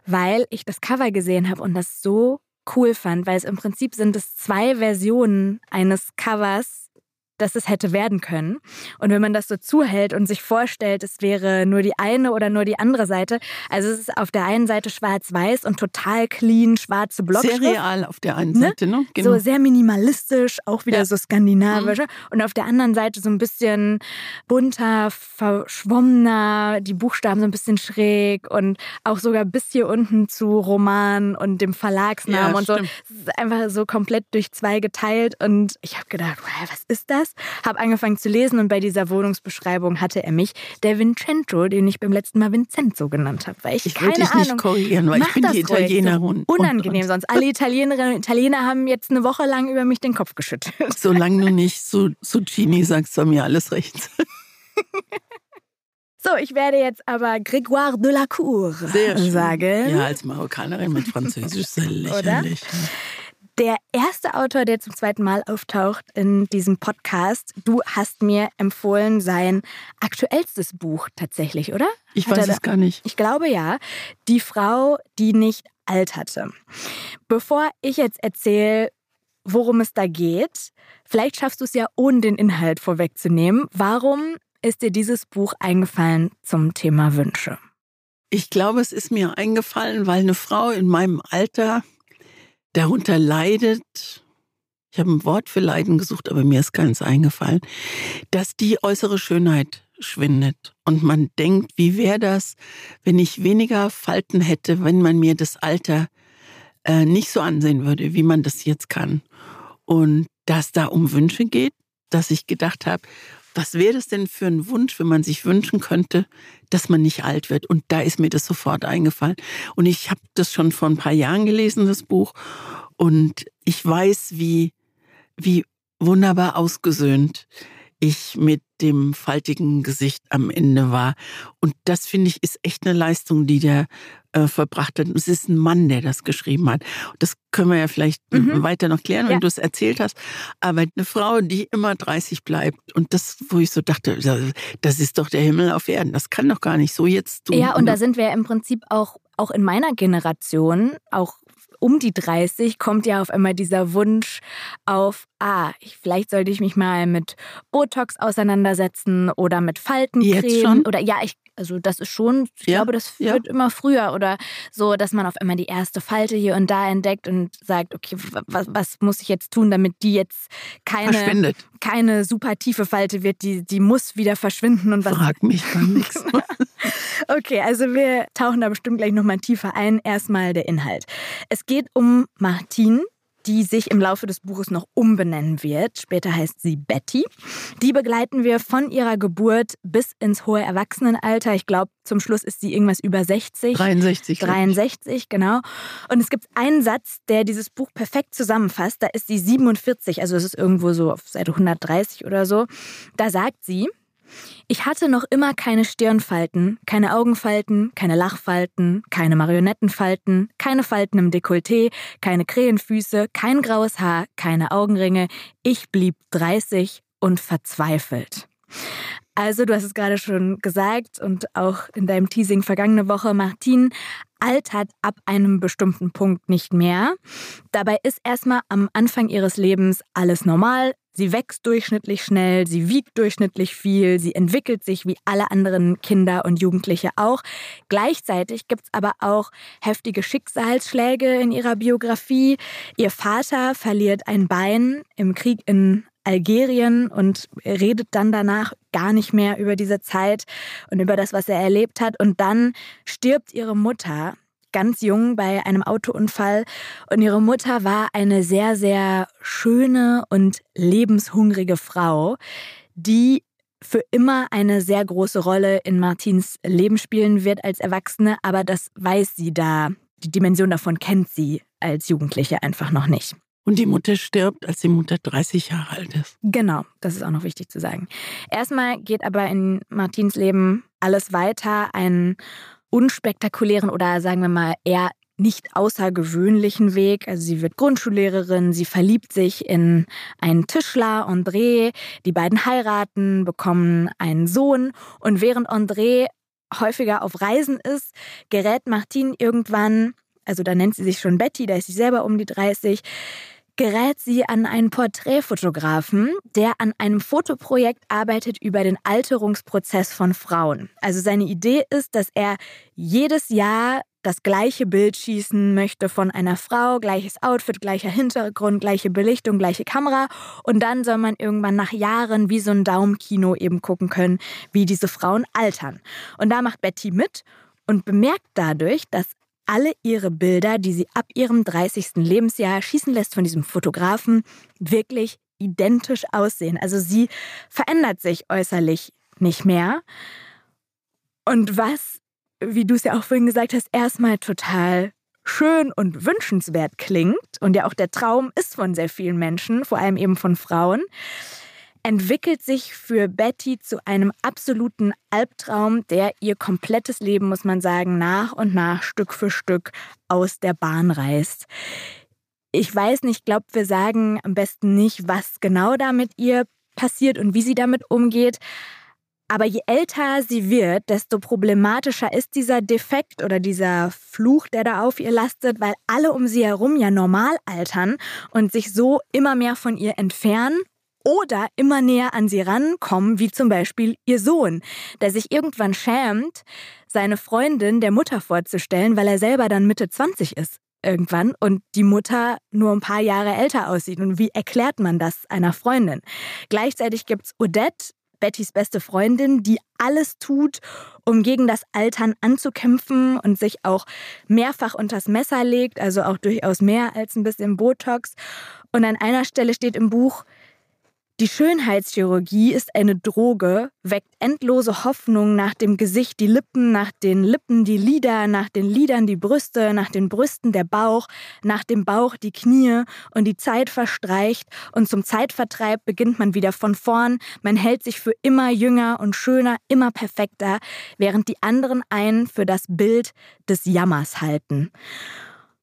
weil ich das Cover gesehen habe und das so cool fand, weil es im Prinzip sind es zwei Versionen eines Covers dass es hätte werden können. Und wenn man das so zuhält und sich vorstellt, es wäre nur die eine oder nur die andere Seite, also es ist auf der einen Seite schwarz-weiß und total clean, schwarze Blockschrift. Sehr real auf der einen ne? Seite, ne? Genau. So sehr minimalistisch, auch wieder ja. so skandinavisch. Mhm. Und auf der anderen Seite so ein bisschen bunter, verschwommener, die Buchstaben so ein bisschen schräg und auch sogar bis hier unten zu Roman und dem Verlagsnamen ja, und so. Es ist einfach so komplett durch zwei geteilt und ich habe gedacht, wow, was ist das? Das, habe angefangen zu lesen und bei dieser Wohnungsbeschreibung hatte er mich der Vincenzo, den ich beim letzten Mal Vincenzo genannt habe, weil ich, ich keine dich Ahnung. nicht korrigieren, weil ich bin die Italienerin. So unangenehm und, und. sonst. Alle Italienerinnen und Italiener haben jetzt eine Woche lang über mich den Kopf geschüttelt. Solange du nicht zu Zucchini sagst, war mir alles recht. So, ich werde jetzt aber Grégoire de la Cour Sehr schön. sagen. Ja, als Marokkanerin mit Französisch sehr lächerlich. Oder? Der erste Autor, der zum zweiten Mal auftaucht in diesem Podcast. Du hast mir empfohlen sein aktuellstes Buch tatsächlich, oder? Ich Hat weiß es gar nicht. Ich glaube ja. Die Frau, die nicht alterte. Bevor ich jetzt erzähle, worum es da geht, vielleicht schaffst du es ja, ohne den Inhalt vorwegzunehmen. Warum ist dir dieses Buch eingefallen zum Thema Wünsche? Ich glaube, es ist mir eingefallen, weil eine Frau in meinem Alter darunter leidet, ich habe ein Wort für Leiden gesucht, aber mir ist keins eingefallen, dass die äußere Schönheit schwindet. Und man denkt, wie wäre das, wenn ich weniger Falten hätte, wenn man mir das Alter äh, nicht so ansehen würde, wie man das jetzt kann. Und dass da um Wünsche geht, dass ich gedacht habe, was wäre das denn für ein Wunsch, wenn man sich wünschen könnte, dass man nicht alt wird? Und da ist mir das sofort eingefallen. Und ich habe das schon vor ein paar Jahren gelesen, das Buch. Und ich weiß, wie, wie wunderbar ausgesöhnt ich mit dem faltigen Gesicht am Ende war. Und das finde ich ist echt eine Leistung, die der äh, verbracht hat. Es ist ein Mann, der das geschrieben hat. Das können wir ja vielleicht mhm. weiter noch klären, wenn ja. du es erzählt hast. Aber eine Frau, die immer 30 bleibt und das, wo ich so dachte, das ist doch der Himmel auf Erden. Das kann doch gar nicht so jetzt tun. Ja, und da sind wir im Prinzip auch auch in meiner Generation, auch um die 30 kommt ja auf einmal dieser Wunsch auf, ah, ich, vielleicht sollte ich mich mal mit Botox auseinandersetzen oder mit Faltencreme oder ja, ich also das ist schon, ich ja, glaube, das ja. wird immer früher oder so, dass man auf einmal die erste Falte hier und da entdeckt und sagt, okay, was, was muss ich jetzt tun, damit die jetzt keine, keine super tiefe Falte wird, die, die muss wieder verschwinden und was. Frag mich gar nichts. okay, also wir tauchen da bestimmt gleich nochmal tiefer ein. Erstmal der Inhalt. Es geht um Martin, die sich im Laufe des Buches noch umbenennen wird. Später heißt sie Betty. Die begleiten wir von ihrer Geburt bis ins hohe Erwachsenenalter. Ich glaube, zum Schluss ist sie irgendwas über 60. 63. 63, genau. Und es gibt einen Satz, der dieses Buch perfekt zusammenfasst. Da ist sie 47, also es ist irgendwo so auf Seite 130 oder so. Da sagt sie, ich hatte noch immer keine Stirnfalten, keine Augenfalten, keine Lachfalten, keine Marionettenfalten, keine Falten im Dekolleté, keine Krähenfüße, kein graues Haar, keine Augenringe. Ich blieb 30 und verzweifelt. Also, du hast es gerade schon gesagt und auch in deinem Teasing vergangene Woche, Martin altert ab einem bestimmten Punkt nicht mehr. Dabei ist erstmal am Anfang ihres Lebens alles normal. Sie wächst durchschnittlich schnell, sie wiegt durchschnittlich viel, sie entwickelt sich wie alle anderen Kinder und Jugendliche auch. Gleichzeitig gibt es aber auch heftige Schicksalsschläge in ihrer Biografie. Ihr Vater verliert ein Bein im Krieg in Algerien und redet dann danach gar nicht mehr über diese Zeit und über das, was er erlebt hat. Und dann stirbt ihre Mutter ganz jung bei einem Autounfall. Und ihre Mutter war eine sehr, sehr schöne und lebenshungrige Frau, die für immer eine sehr große Rolle in Martins Leben spielen wird als Erwachsene, aber das weiß sie da. Die Dimension davon kennt sie als Jugendliche einfach noch nicht. Und die Mutter stirbt, als die Mutter 30 Jahre alt ist. Genau, das ist auch noch wichtig zu sagen. Erstmal geht aber in Martins Leben alles weiter, einen unspektakulären oder sagen wir mal eher nicht außergewöhnlichen Weg. Also sie wird Grundschullehrerin, sie verliebt sich in einen Tischler, André. Die beiden heiraten, bekommen einen Sohn. Und während André häufiger auf Reisen ist, gerät Martin irgendwann, also da nennt sie sich schon Betty, da ist sie selber um die 30, gerät sie an einen Porträtfotografen, der an einem Fotoprojekt arbeitet über den Alterungsprozess von Frauen. Also seine Idee ist, dass er jedes Jahr das gleiche Bild schießen möchte von einer Frau, gleiches Outfit, gleicher Hintergrund, gleiche Belichtung, gleiche Kamera. Und dann soll man irgendwann nach Jahren wie so ein Daumenkino eben gucken können, wie diese Frauen altern. Und da macht Betty mit und bemerkt dadurch, dass alle ihre Bilder, die sie ab ihrem 30. Lebensjahr schießen lässt von diesem Fotografen, wirklich identisch aussehen. Also sie verändert sich äußerlich nicht mehr. Und was, wie du es ja auch vorhin gesagt hast, erstmal total schön und wünschenswert klingt und ja auch der Traum ist von sehr vielen Menschen, vor allem eben von Frauen, entwickelt sich für Betty zu einem absoluten Albtraum, der ihr komplettes Leben, muss man sagen, nach und nach Stück für Stück aus der Bahn reißt. Ich weiß nicht, ich glaube, wir sagen am besten nicht, was genau da mit ihr passiert und wie sie damit umgeht. Aber je älter sie wird, desto problematischer ist dieser Defekt oder dieser Fluch, der da auf ihr lastet, weil alle um sie herum ja normal altern und sich so immer mehr von ihr entfernen oder immer näher an sie rankommen, wie zum Beispiel ihr Sohn, der sich irgendwann schämt, seine Freundin der Mutter vorzustellen, weil er selber dann Mitte 20 ist irgendwann und die Mutter nur ein paar Jahre älter aussieht. Und wie erklärt man das einer Freundin? Gleichzeitig gibt's Odette, Bettys beste Freundin, die alles tut, um gegen das Altern anzukämpfen und sich auch mehrfach unters Messer legt, also auch durchaus mehr als ein bisschen Botox. Und an einer Stelle steht im Buch, die Schönheitschirurgie ist eine Droge, weckt endlose Hoffnung nach dem Gesicht die Lippen, nach den Lippen die Lider, nach den Lidern die Brüste, nach den Brüsten der Bauch, nach dem Bauch die Knie. Und die Zeit verstreicht. Und zum Zeitvertreib beginnt man wieder von vorn, man hält sich für immer jünger und schöner, immer perfekter, während die anderen einen für das Bild des Jammers halten.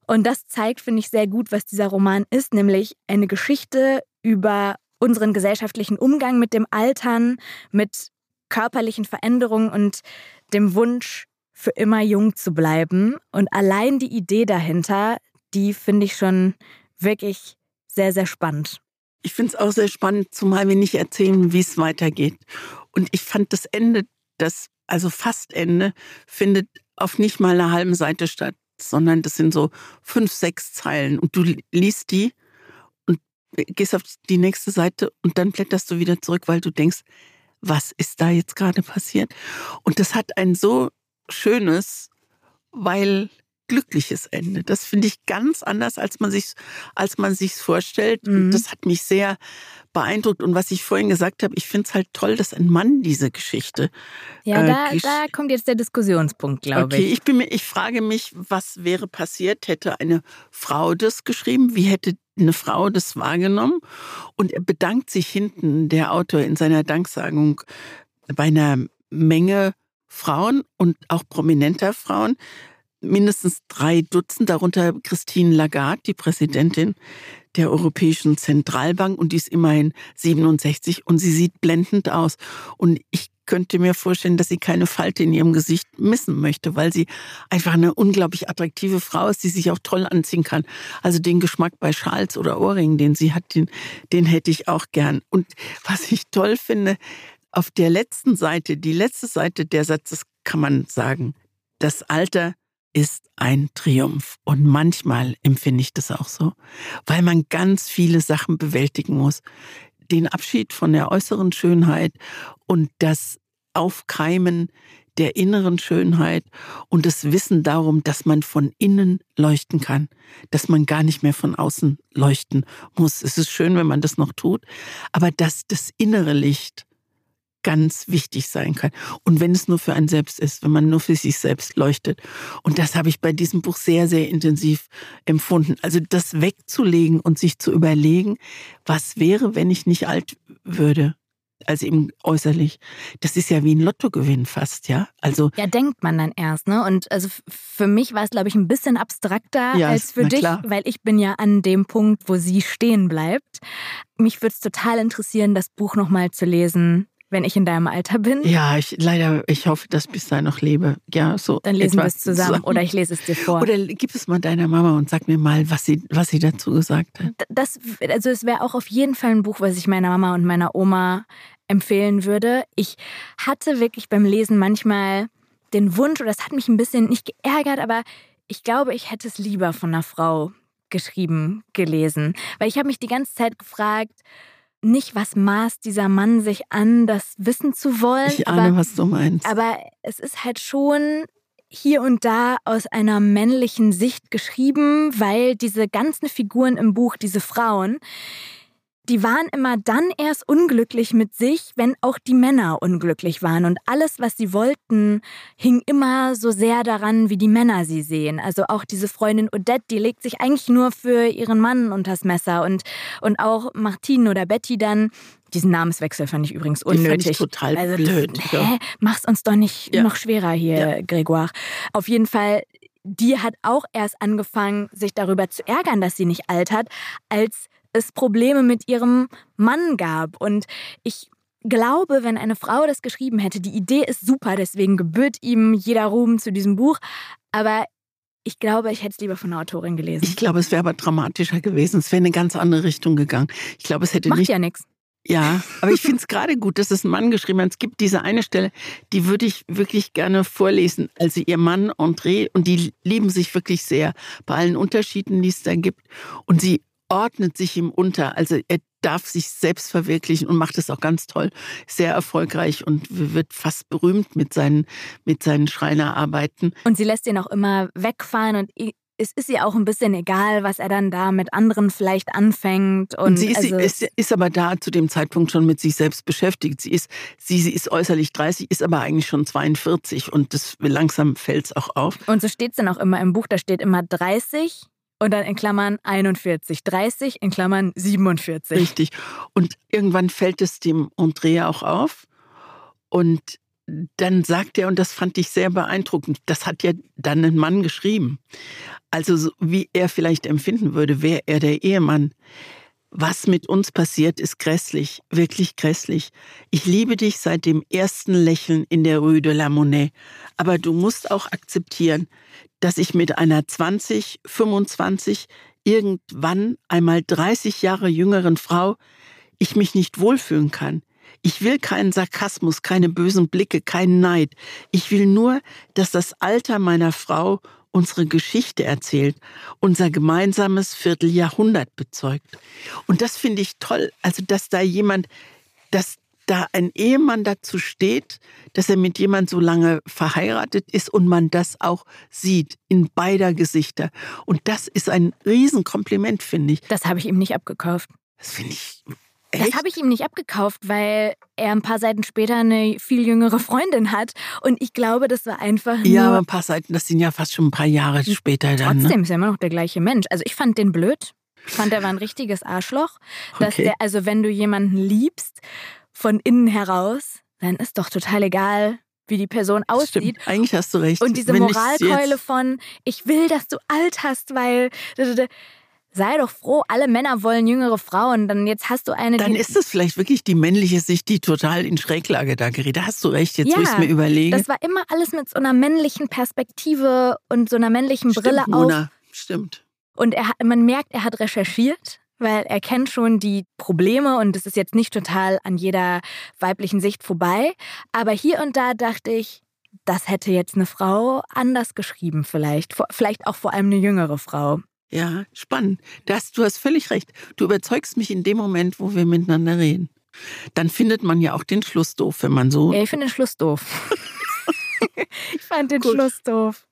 Und das zeigt, finde ich, sehr gut, was dieser Roman ist, nämlich eine Geschichte über unseren gesellschaftlichen Umgang mit dem Altern, mit körperlichen Veränderungen und dem Wunsch, für immer jung zu bleiben. Und allein die Idee dahinter, die finde ich schon wirklich sehr, sehr spannend. Ich finde es auch sehr spannend, zumal wir nicht erzählen, wie es weitergeht. Und ich fand das Ende, das, also fast Ende, findet auf nicht mal einer halben Seite statt, sondern das sind so fünf, sechs Zeilen. Und du liest die gehst auf die nächste Seite und dann blätterst du wieder zurück, weil du denkst, was ist da jetzt gerade passiert? Und das hat ein so schönes, weil glückliches Ende. Das finde ich ganz anders, als man sich als man sich's vorstellt. Mhm. das hat mich sehr beeindruckt. Und was ich vorhin gesagt habe, ich finde es halt toll, dass ein Mann diese Geschichte. Ja, äh, da, da kommt jetzt der Diskussionspunkt, glaube okay, ich. Ich, bin ich frage mich, was wäre passiert, hätte eine Frau das geschrieben? Wie hätte eine Frau das wahrgenommen? Und er bedankt sich hinten, der Autor, in seiner Danksagung bei einer Menge Frauen und auch prominenter Frauen, mindestens drei Dutzend, darunter Christine Lagarde, die Präsidentin der Europäischen Zentralbank und die ist immerhin 67 und sie sieht blendend aus. Und ich könnte mir vorstellen, dass sie keine Falte in ihrem Gesicht missen möchte, weil sie einfach eine unglaublich attraktive Frau ist, die sich auch toll anziehen kann. Also den Geschmack bei Schals oder Ohrringen, den sie hat, den, den hätte ich auch gern. Und was ich toll finde, auf der letzten Seite, die letzte Seite der Satzes kann man sagen, das Alter ist ein Triumph. Und manchmal empfinde ich das auch so, weil man ganz viele Sachen bewältigen muss. Den Abschied von der äußeren Schönheit und das Aufkeimen der inneren Schönheit und das Wissen darum, dass man von innen leuchten kann, dass man gar nicht mehr von außen leuchten muss. Es ist schön, wenn man das noch tut, aber dass das innere Licht ganz wichtig sein kann. Und wenn es nur für einen selbst ist, wenn man nur für sich selbst leuchtet. Und das habe ich bei diesem Buch sehr, sehr intensiv empfunden. Also das wegzulegen und sich zu überlegen, was wäre, wenn ich nicht alt würde als eben äußerlich. Das ist ja wie ein Lottogewinn fast, ja. Also ja, denkt man dann erst, ne? Und also für mich war es, glaube ich, ein bisschen abstrakter ja, als für dich, klar. weil ich bin ja an dem Punkt, wo sie stehen bleibt. Mich würde es total interessieren, das Buch nochmal zu lesen, wenn ich in deinem Alter bin. Ja, ich leider, ich hoffe, dass ich bis dahin noch lebe. Ja, so. Dann lesen wir es zusammen, zusammen, oder ich lese es dir vor. Oder gib es mal deiner Mama und sag mir mal, was sie, was sie dazu gesagt hat. Das, also es wäre auch auf jeden Fall ein Buch, was ich meiner Mama und meiner Oma empfehlen würde. Ich hatte wirklich beim Lesen manchmal den Wunsch, oder das hat mich ein bisschen nicht geärgert, aber ich glaube, ich hätte es lieber von einer Frau geschrieben, gelesen. Weil ich habe mich die ganze Zeit gefragt, nicht, was maßt dieser Mann sich an, das wissen zu wollen. Ich ahne, aber, was du meinst. Aber es ist halt schon hier und da aus einer männlichen Sicht geschrieben, weil diese ganzen Figuren im Buch, diese Frauen, die waren immer dann erst unglücklich mit sich, wenn auch die Männer unglücklich waren. Und alles, was sie wollten, hing immer so sehr daran, wie die Männer sie sehen. Also auch diese Freundin Odette, die legt sich eigentlich nur für ihren Mann unters Messer. Und, und auch Martine oder Betty dann, diesen Namenswechsel fand ich übrigens unnötig. Die ich total also, blöd. Hä? Mach's uns doch nicht ja. noch schwerer hier, ja. Grégoire. Auf jeden Fall, die hat auch erst angefangen, sich darüber zu ärgern, dass sie nicht altert, als es Probleme mit ihrem Mann gab. Und ich glaube, wenn eine Frau das geschrieben hätte, die Idee ist super, deswegen gebührt ihm jeder Ruhm zu diesem Buch. Aber ich glaube, ich hätte es lieber von einer Autorin gelesen. Ich glaube, es wäre aber dramatischer gewesen. Es wäre in eine ganz andere Richtung gegangen. Ich glaube, es hätte Macht nicht. ja nichts. Ja, aber ich finde es gerade gut, dass es ein Mann geschrieben hat. Es gibt diese eine Stelle, die würde ich wirklich gerne vorlesen. Also ihr Mann André, und die lieben sich wirklich sehr bei allen Unterschieden, die es da gibt. Und sie ordnet sich ihm unter. Also er darf sich selbst verwirklichen und macht es auch ganz toll, sehr erfolgreich und wird fast berühmt mit seinen, mit seinen Schreinerarbeiten. Und sie lässt ihn auch immer wegfahren und es ist ihr auch ein bisschen egal, was er dann da mit anderen vielleicht anfängt. Und, und sie, ist, also ist, ist, aber da zu dem Zeitpunkt schon mit sich selbst beschäftigt. Sie ist, sie, sie ist äußerlich 30, ist aber eigentlich schon 42 und das langsam fällt es auch auf. Und so steht es dann auch immer im Buch, da steht immer 30 und dann in Klammern 41, 30 in Klammern 47. Richtig. Und irgendwann fällt es dem Andrea auch auf. Und dann sagt er, und das fand ich sehr beeindruckend, das hat ja dann ein Mann geschrieben. Also wie er vielleicht empfinden würde, wäre er der Ehemann. Was mit uns passiert, ist grässlich, wirklich grässlich. Ich liebe dich seit dem ersten Lächeln in der Rue de la Monnaie. Aber du musst auch akzeptieren, dass ich mit einer 20, 25, irgendwann einmal 30 Jahre jüngeren Frau ich mich nicht wohlfühlen kann. Ich will keinen Sarkasmus, keine bösen Blicke, keinen Neid. Ich will nur, dass das Alter meiner Frau unsere Geschichte erzählt, unser gemeinsames Vierteljahrhundert bezeugt. Und das finde ich toll, also dass da jemand, dass da ein Ehemann dazu steht, dass er mit jemand so lange verheiratet ist und man das auch sieht in beider Gesichter. Und das ist ein Riesenkompliment, finde ich. Das habe ich ihm nicht abgekauft. Das finde ich. Echt? Das habe ich ihm nicht abgekauft, weil er ein paar Seiten später eine viel jüngere Freundin hat. Und ich glaube, das war einfach nur... Ja, aber ein paar Seiten, das sind ja fast schon ein paar Jahre später dann. Trotzdem ne? ist er immer noch der gleiche Mensch. Also ich fand den blöd. Ich fand, er war ein richtiges Arschloch. Dass okay. der, also wenn du jemanden liebst von innen heraus, dann ist doch total egal, wie die Person aussieht. Stimmt. Eigentlich hast du recht. Und diese Wenn Moralkeule von, ich will, dass du alt hast, weil. Sei doch froh, alle Männer wollen jüngere Frauen. Dann jetzt hast du eine. Dann ist es vielleicht wirklich die männliche Sicht, die total in Schräglage da gerät. Da hast du recht, jetzt ja, muss ich mir überlegen. Das war immer alles mit so einer männlichen Perspektive und so einer männlichen Stimmt, Brille Mona. auf. Stimmt. Und er, man merkt, er hat recherchiert weil er kennt schon die Probleme und es ist jetzt nicht total an jeder weiblichen Sicht vorbei. Aber hier und da dachte ich, das hätte jetzt eine Frau anders geschrieben vielleicht. Vielleicht auch vor allem eine jüngere Frau. Ja, spannend. Das, du hast völlig recht. Du überzeugst mich in dem Moment, wo wir miteinander reden. Dann findet man ja auch den Schluss doof, wenn man so. Ja, ich finde den Schluss doof. ich fand den Gut. Schluss doof.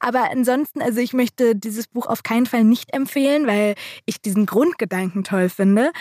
Aber ansonsten, also ich möchte dieses Buch auf keinen Fall nicht empfehlen, weil ich diesen Grundgedanken toll finde.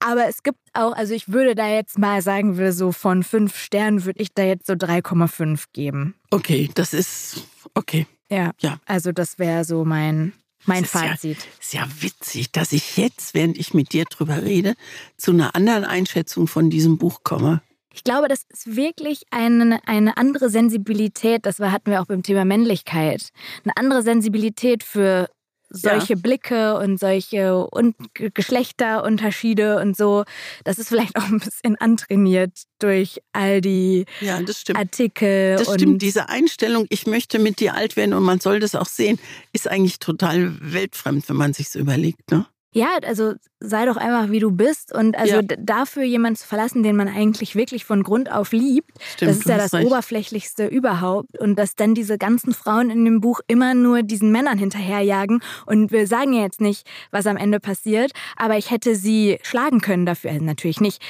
Aber es gibt auch, also ich würde da jetzt mal sagen, wir so von fünf Sternen würde ich da jetzt so 3,5 geben. Okay, das ist okay. Ja. Ja. Also das wäre so mein, mein Das ist ja- Fazit. Ist ja witzig, dass ich jetzt, während ich mit dir drüber rede, zu einer anderen Einschätzung von diesem Buch komme. Ich glaube, das ist wirklich eine, eine andere Sensibilität, das war, hatten wir auch beim Thema Männlichkeit, eine andere Sensibilität für solche Blicke und solche und Ge- Geschlechterunterschiede und so. Das ist vielleicht auch ein bisschen antrainiert durch all die Ja, das stimmt. Artikel Das und stimmt, diese Einstellung, ich möchte mit dir alt werden und man soll das auch sehen, ist eigentlich total weltfremd, wenn man sich so überlegt. Ne? Ja, also sei doch einfach wie du bist und also Ja. dafür jemanden zu verlassen, den man eigentlich wirklich von Grund auf liebt, Stimmt, das ist ja das recht. Oberflächlichste überhaupt und dass dann diese ganzen Frauen in dem Buch immer nur diesen Männern hinterherjagen und wir sagen ja jetzt nicht, was am Ende passiert, aber ich hätte sie schlagen können dafür, also natürlich nicht.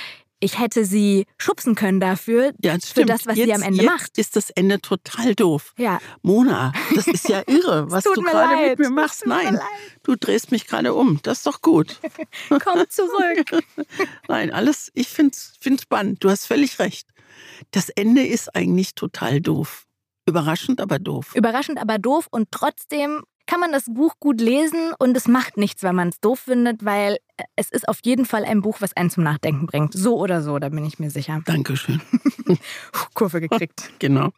Ich hätte sie schubsen können dafür, Ja, das für das, was jetzt, sie am Ende jetzt macht. ist das Ende total doof. Ja, Mona, das ist ja irre, was du mir gerade leid. mit mir machst. Mir Nein, leid. du drehst mich gerade um. Das ist doch gut. komm zurück. Nein, alles, ich finde es spannend. Du hast völlig recht. Das Ende ist eigentlich total doof. Überraschend, aber doof. Überraschend, aber doof und trotzdem kann man das Buch gut lesen und es macht nichts, wenn man es doof findet, weil es ist auf jeden Fall ein Buch, was einen zum Nachdenken bringt. So oder so, da bin ich mir sicher. Dankeschön. Kurve gekriegt. Genau.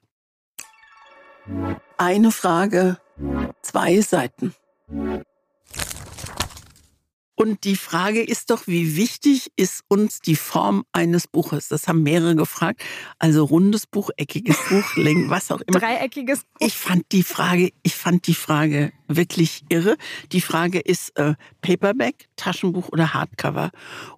Eine Frage, zwei Seiten. Und die Frage ist doch, wie wichtig ist uns die Form eines Buches? Das haben mehrere gefragt. Also rundes Buch, eckiges Buch, Längen, was auch immer. Dreieckiges Buch. Ich fand die Frage, ich fand die Frage wirklich irre. Die Frage ist äh, Paperback, Taschenbuch oder Hardcover.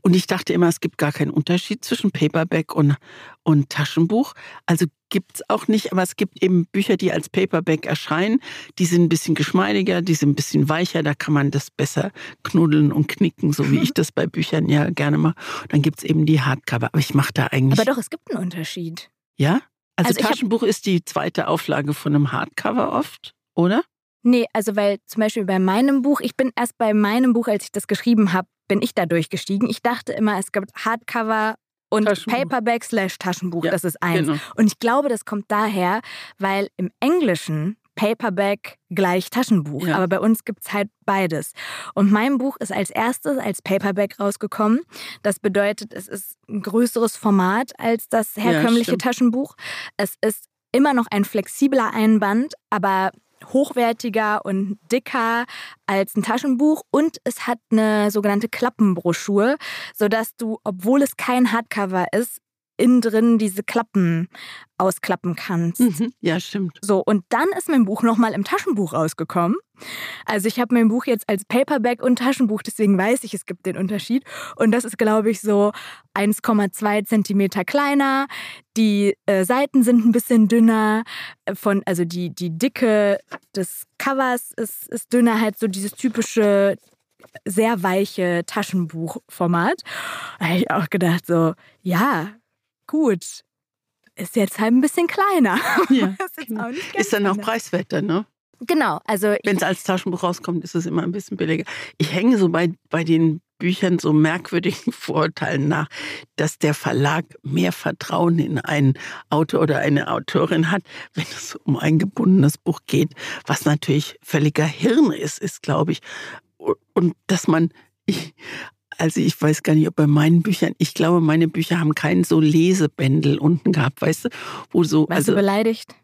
Und ich dachte immer, es gibt gar keinen Unterschied zwischen Paperback und, und Taschenbuch. Also gibt's auch nicht, aber es gibt eben Bücher, die als Paperback erscheinen. Die sind ein bisschen geschmeidiger, die sind ein bisschen weicher, da kann man das besser knuddeln und knicken, so wie ich das bei Büchern ja gerne mache. Dann gibt's eben die Hardcover. Aber ich mache da eigentlich. Aber doch, es gibt einen Unterschied. Ja? Also, Also ich hab- Taschenbuch ist die zweite Auflage von einem Hardcover oft, oder? Nee, also weil zum Beispiel bei meinem Buch, ich bin erst bei meinem Buch, als ich das geschrieben habe, bin ich da durchgestiegen. Ich dachte immer, es gibt Hardcover und. Paperback slash Taschenbuch. Ja, das ist eins. Genau. Und ich glaube, das kommt daher, weil im Englischen Paperback gleich Taschenbuch. Ja. Aber bei uns gibt's halt beides. Und mein Buch ist als erstes als Paperback rausgekommen. Das bedeutet, es ist ein größeres Format als das herkömmliche stimmt. Taschenbuch. Es ist immer noch ein flexibler Einband, aber hochwertiger und dicker als ein Taschenbuch. Und es hat eine sogenannte Klappenbroschur, sodass du, obwohl es kein Hardcover ist, innen drin diese Klappen ausklappen kannst. Mhm. Ja, stimmt. So, und dann ist mein Buch nochmal im Taschenbuch rausgekommen. Also ich habe mein Buch jetzt als Paperback und Taschenbuch, deswegen weiß ich, es gibt den Unterschied. Und das ist, glaube ich, so 1,2 Zentimeter kleiner. Die äh, Seiten sind ein bisschen dünner. Von, also die, die Dicke des Covers ist, ist dünner, halt so dieses typische sehr weiche Taschenbuchformat. Da habe ich auch gedacht, so, ja, gut. Ist jetzt halt ein bisschen kleiner. Ja, ist ganz Ist dann auch preiswerter, ne? Genau, also Wenn es als Taschenbuch rauskommt, ist es immer ein bisschen billiger. Ich hänge so bei, bei den Büchern so merkwürdigen Vorurteilen nach, dass der Verlag mehr Vertrauen in einen Autor oder eine Autorin hat, wenn es um ein gebundenes Buch geht, was natürlich völliger Hirn ist, ist, glaube ich. Und dass man, also ich weiß gar nicht, ob bei meinen Büchern, ich glaube, meine Bücher haben keinen so Lesebändel unten gehabt, weißt du, wo so, warst also du beleidigt,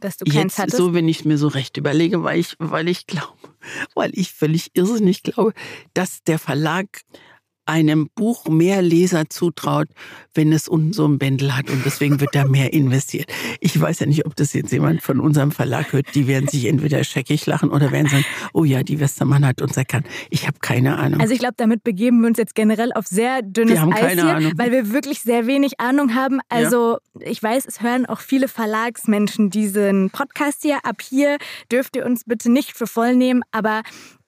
dass du keins Jetzt hattest? so, wenn ich mir so recht überlege, weil ich, weil ich glaube, weil ich völlig irrsinnig glaube, dass der Verlag einem Buch mehr Leser zutraut, wenn es unten so ein Bändel hat und deswegen wird da mehr investiert. Ich weiß ja nicht, ob das jetzt jemand von unserem Verlag hört. Die werden sich entweder scheckig lachen oder werden sagen, oh ja, die Westermann hat uns erkannt. Ich habe keine Ahnung. Also ich glaube, damit begeben wir uns jetzt generell auf sehr dünnes Wir haben Eis keine hier, Ahnung. weil wir wirklich sehr wenig Ahnung haben. Also ich weiß, es hören auch viele Verlagsmenschen diesen Podcast hier. Ab hier dürft ihr uns bitte nicht für voll nehmen, aber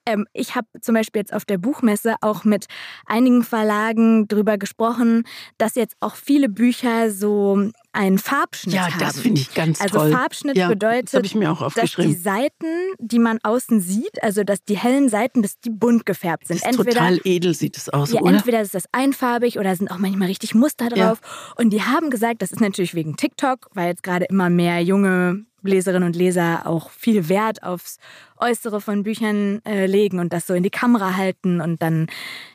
Ähm, ich habe zum Beispiel jetzt auf der Buchmesse auch mit einigen Verlagen darüber gesprochen, dass jetzt auch viele Bücher so einen Farbschnitt ja, haben. Ja, das finde ich ganz also toll. Also Farbschnitt ja, bedeutet, das dass die Seiten, die man außen sieht, also dass die hellen Seiten, dass die bunt gefärbt sind. Das ist entweder, total edel sieht es aus, ja, oder? Entweder ist das einfarbig oder sind auch manchmal richtig Muster drauf. Ja. Und die haben gesagt, das ist natürlich wegen TikTok, weil jetzt gerade immer mehr junge Leserinnen und Leser auch viel Wert aufs Äußere von Büchern äh, legen und das so in die Kamera halten und dann,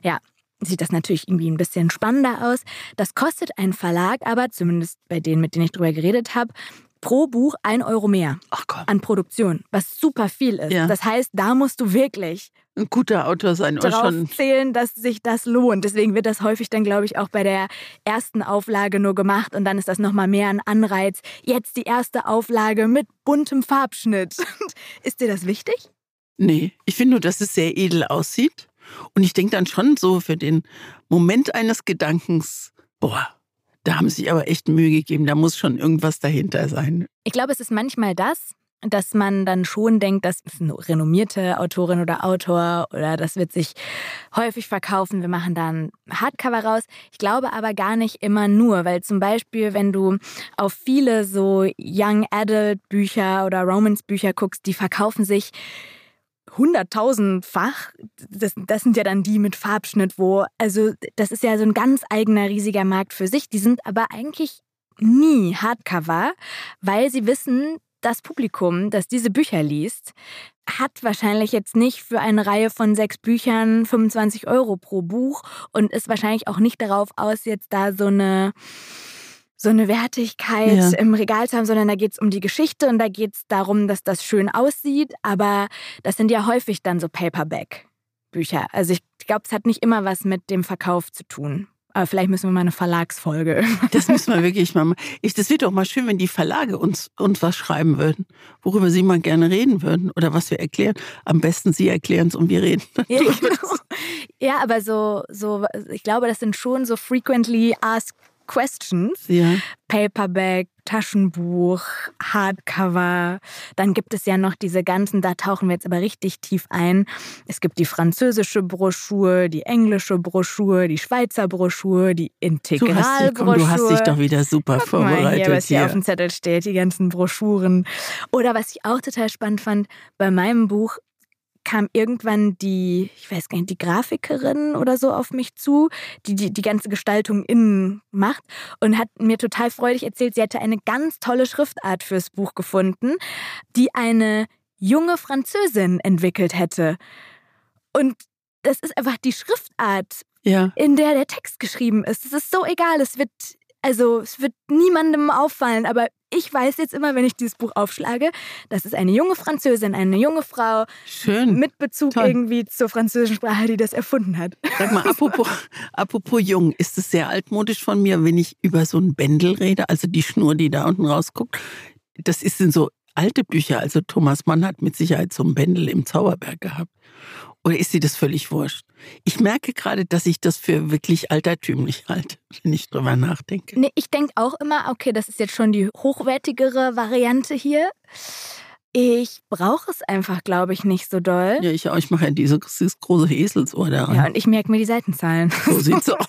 ja, sieht das natürlich irgendwie ein bisschen spannender aus. Das kostet ein Verlag aber, zumindest bei denen, mit denen ich drüber geredet habe, pro Buch ein Euro mehr an Produktion, was super viel ist. Ja. Das heißt, da musst du wirklich ein guter Autor sein oder schon zählen, dass sich das lohnt. Deswegen wird das häufig dann, glaube ich, auch bei der ersten Auflage nur gemacht und dann ist das nochmal mehr ein Anreiz. Jetzt die erste Auflage mit buntem Farbschnitt. ist dir das wichtig? Nee, ich finde nur, dass es sehr edel aussieht. Und ich denke dann schon so für den Moment eines Gedankens, boah, da haben sie sich aber echt Mühe gegeben, da muss schon irgendwas dahinter sein. Ich glaube, es ist manchmal das, dass man dann schon denkt, das ist eine renommierte Autorin oder Autor oder das wird sich häufig verkaufen. Wir machen da ein Hardcover raus. Ich glaube aber gar nicht immer nur, weil zum Beispiel, wenn du auf viele so Young Adult Bücher oder Romance Bücher guckst, die verkaufen sich hunderttausendfach. Das, das sind ja dann die mit Farbschnitt, wo, also das ist ja so ein ganz eigener riesiger Markt für sich. Die sind aber eigentlich nie Hardcover, weil sie wissen, das Publikum, das diese Bücher liest, hat wahrscheinlich jetzt nicht für eine Reihe von sechs Büchern 25 Euro pro Buch und ist wahrscheinlich auch nicht darauf aus, jetzt da so eine so eine Wertigkeit ja. im Regal zu haben, sondern da geht es um die Geschichte und da geht es darum, dass das schön aussieht. Aber das sind ja häufig dann so Paperback-Bücher. Also ich glaube, es hat nicht immer was mit dem Verkauf zu tun. Aber vielleicht müssen wir mal eine Verlagsfolge. Das müssen wir wirklich mal machen. Ich, das wird doch mal schön, wenn die Verlage uns, uns was schreiben würden, worüber sie mal gerne reden würden oder was wir erklären. Am besten sie erklären es und wir reden. Ja, genau. ja, aber so, so, ich glaube, das sind schon so frequently asked Questions. Ja. Paperback, Taschenbuch, Hardcover. Dann gibt es ja noch diese ganzen, da tauchen wir jetzt aber richtig tief ein. Es gibt die französische Broschüre, die englische Broschüre, die Schweizer Broschüre, die Integralbroschüre. Du, du hast dich doch wieder super Guck vorbereitet. Mal hier, was hier, hier auf dem Zettel steht, die ganzen Broschüren. Oder was ich auch total spannend fand, bei meinem Buch kam irgendwann die, ich weiß gar nicht, die Grafikerin oder so auf mich zu, die die, die ganze Gestaltung innen macht und hat mir total freudig erzählt, sie hätte eine ganz tolle Schriftart fürs Buch gefunden, die eine junge Französin entwickelt hätte. Und das ist einfach die Schriftart, ja. in der der Text geschrieben ist. Es ist so egal, es wird also es wird niemandem auffallen, aber ich weiß jetzt immer, wenn ich dieses Buch aufschlage, das ist eine junge Französin, eine junge Frau Schön. mit Bezug Toll. irgendwie zur französischen Sprache, die das erfunden hat. Sag mal, apropos, apropos jung, ist es sehr altmodisch von mir, wenn ich über so ein Bändel rede, also die Schnur, die da unten rausguckt. Das ist in so alte Bücher. Also Thomas Mann hat mit Sicherheit so ein Bändel im Zauberberg gehabt. Oder ist sie das völlig wurscht? Ich merke gerade, dass ich das für wirklich altertümlich halte, wenn ich drüber nachdenke. Nee, ich denke auch immer, okay, das ist jetzt schon die hochwertigere Variante hier. Ich brauche es einfach, glaube ich, nicht so doll. Ja, ich auch. Ich mache ja dieses, dieses große Eselsohr da rein. Ja, und ich merke mir die Seitenzahlen. So sieht's aus.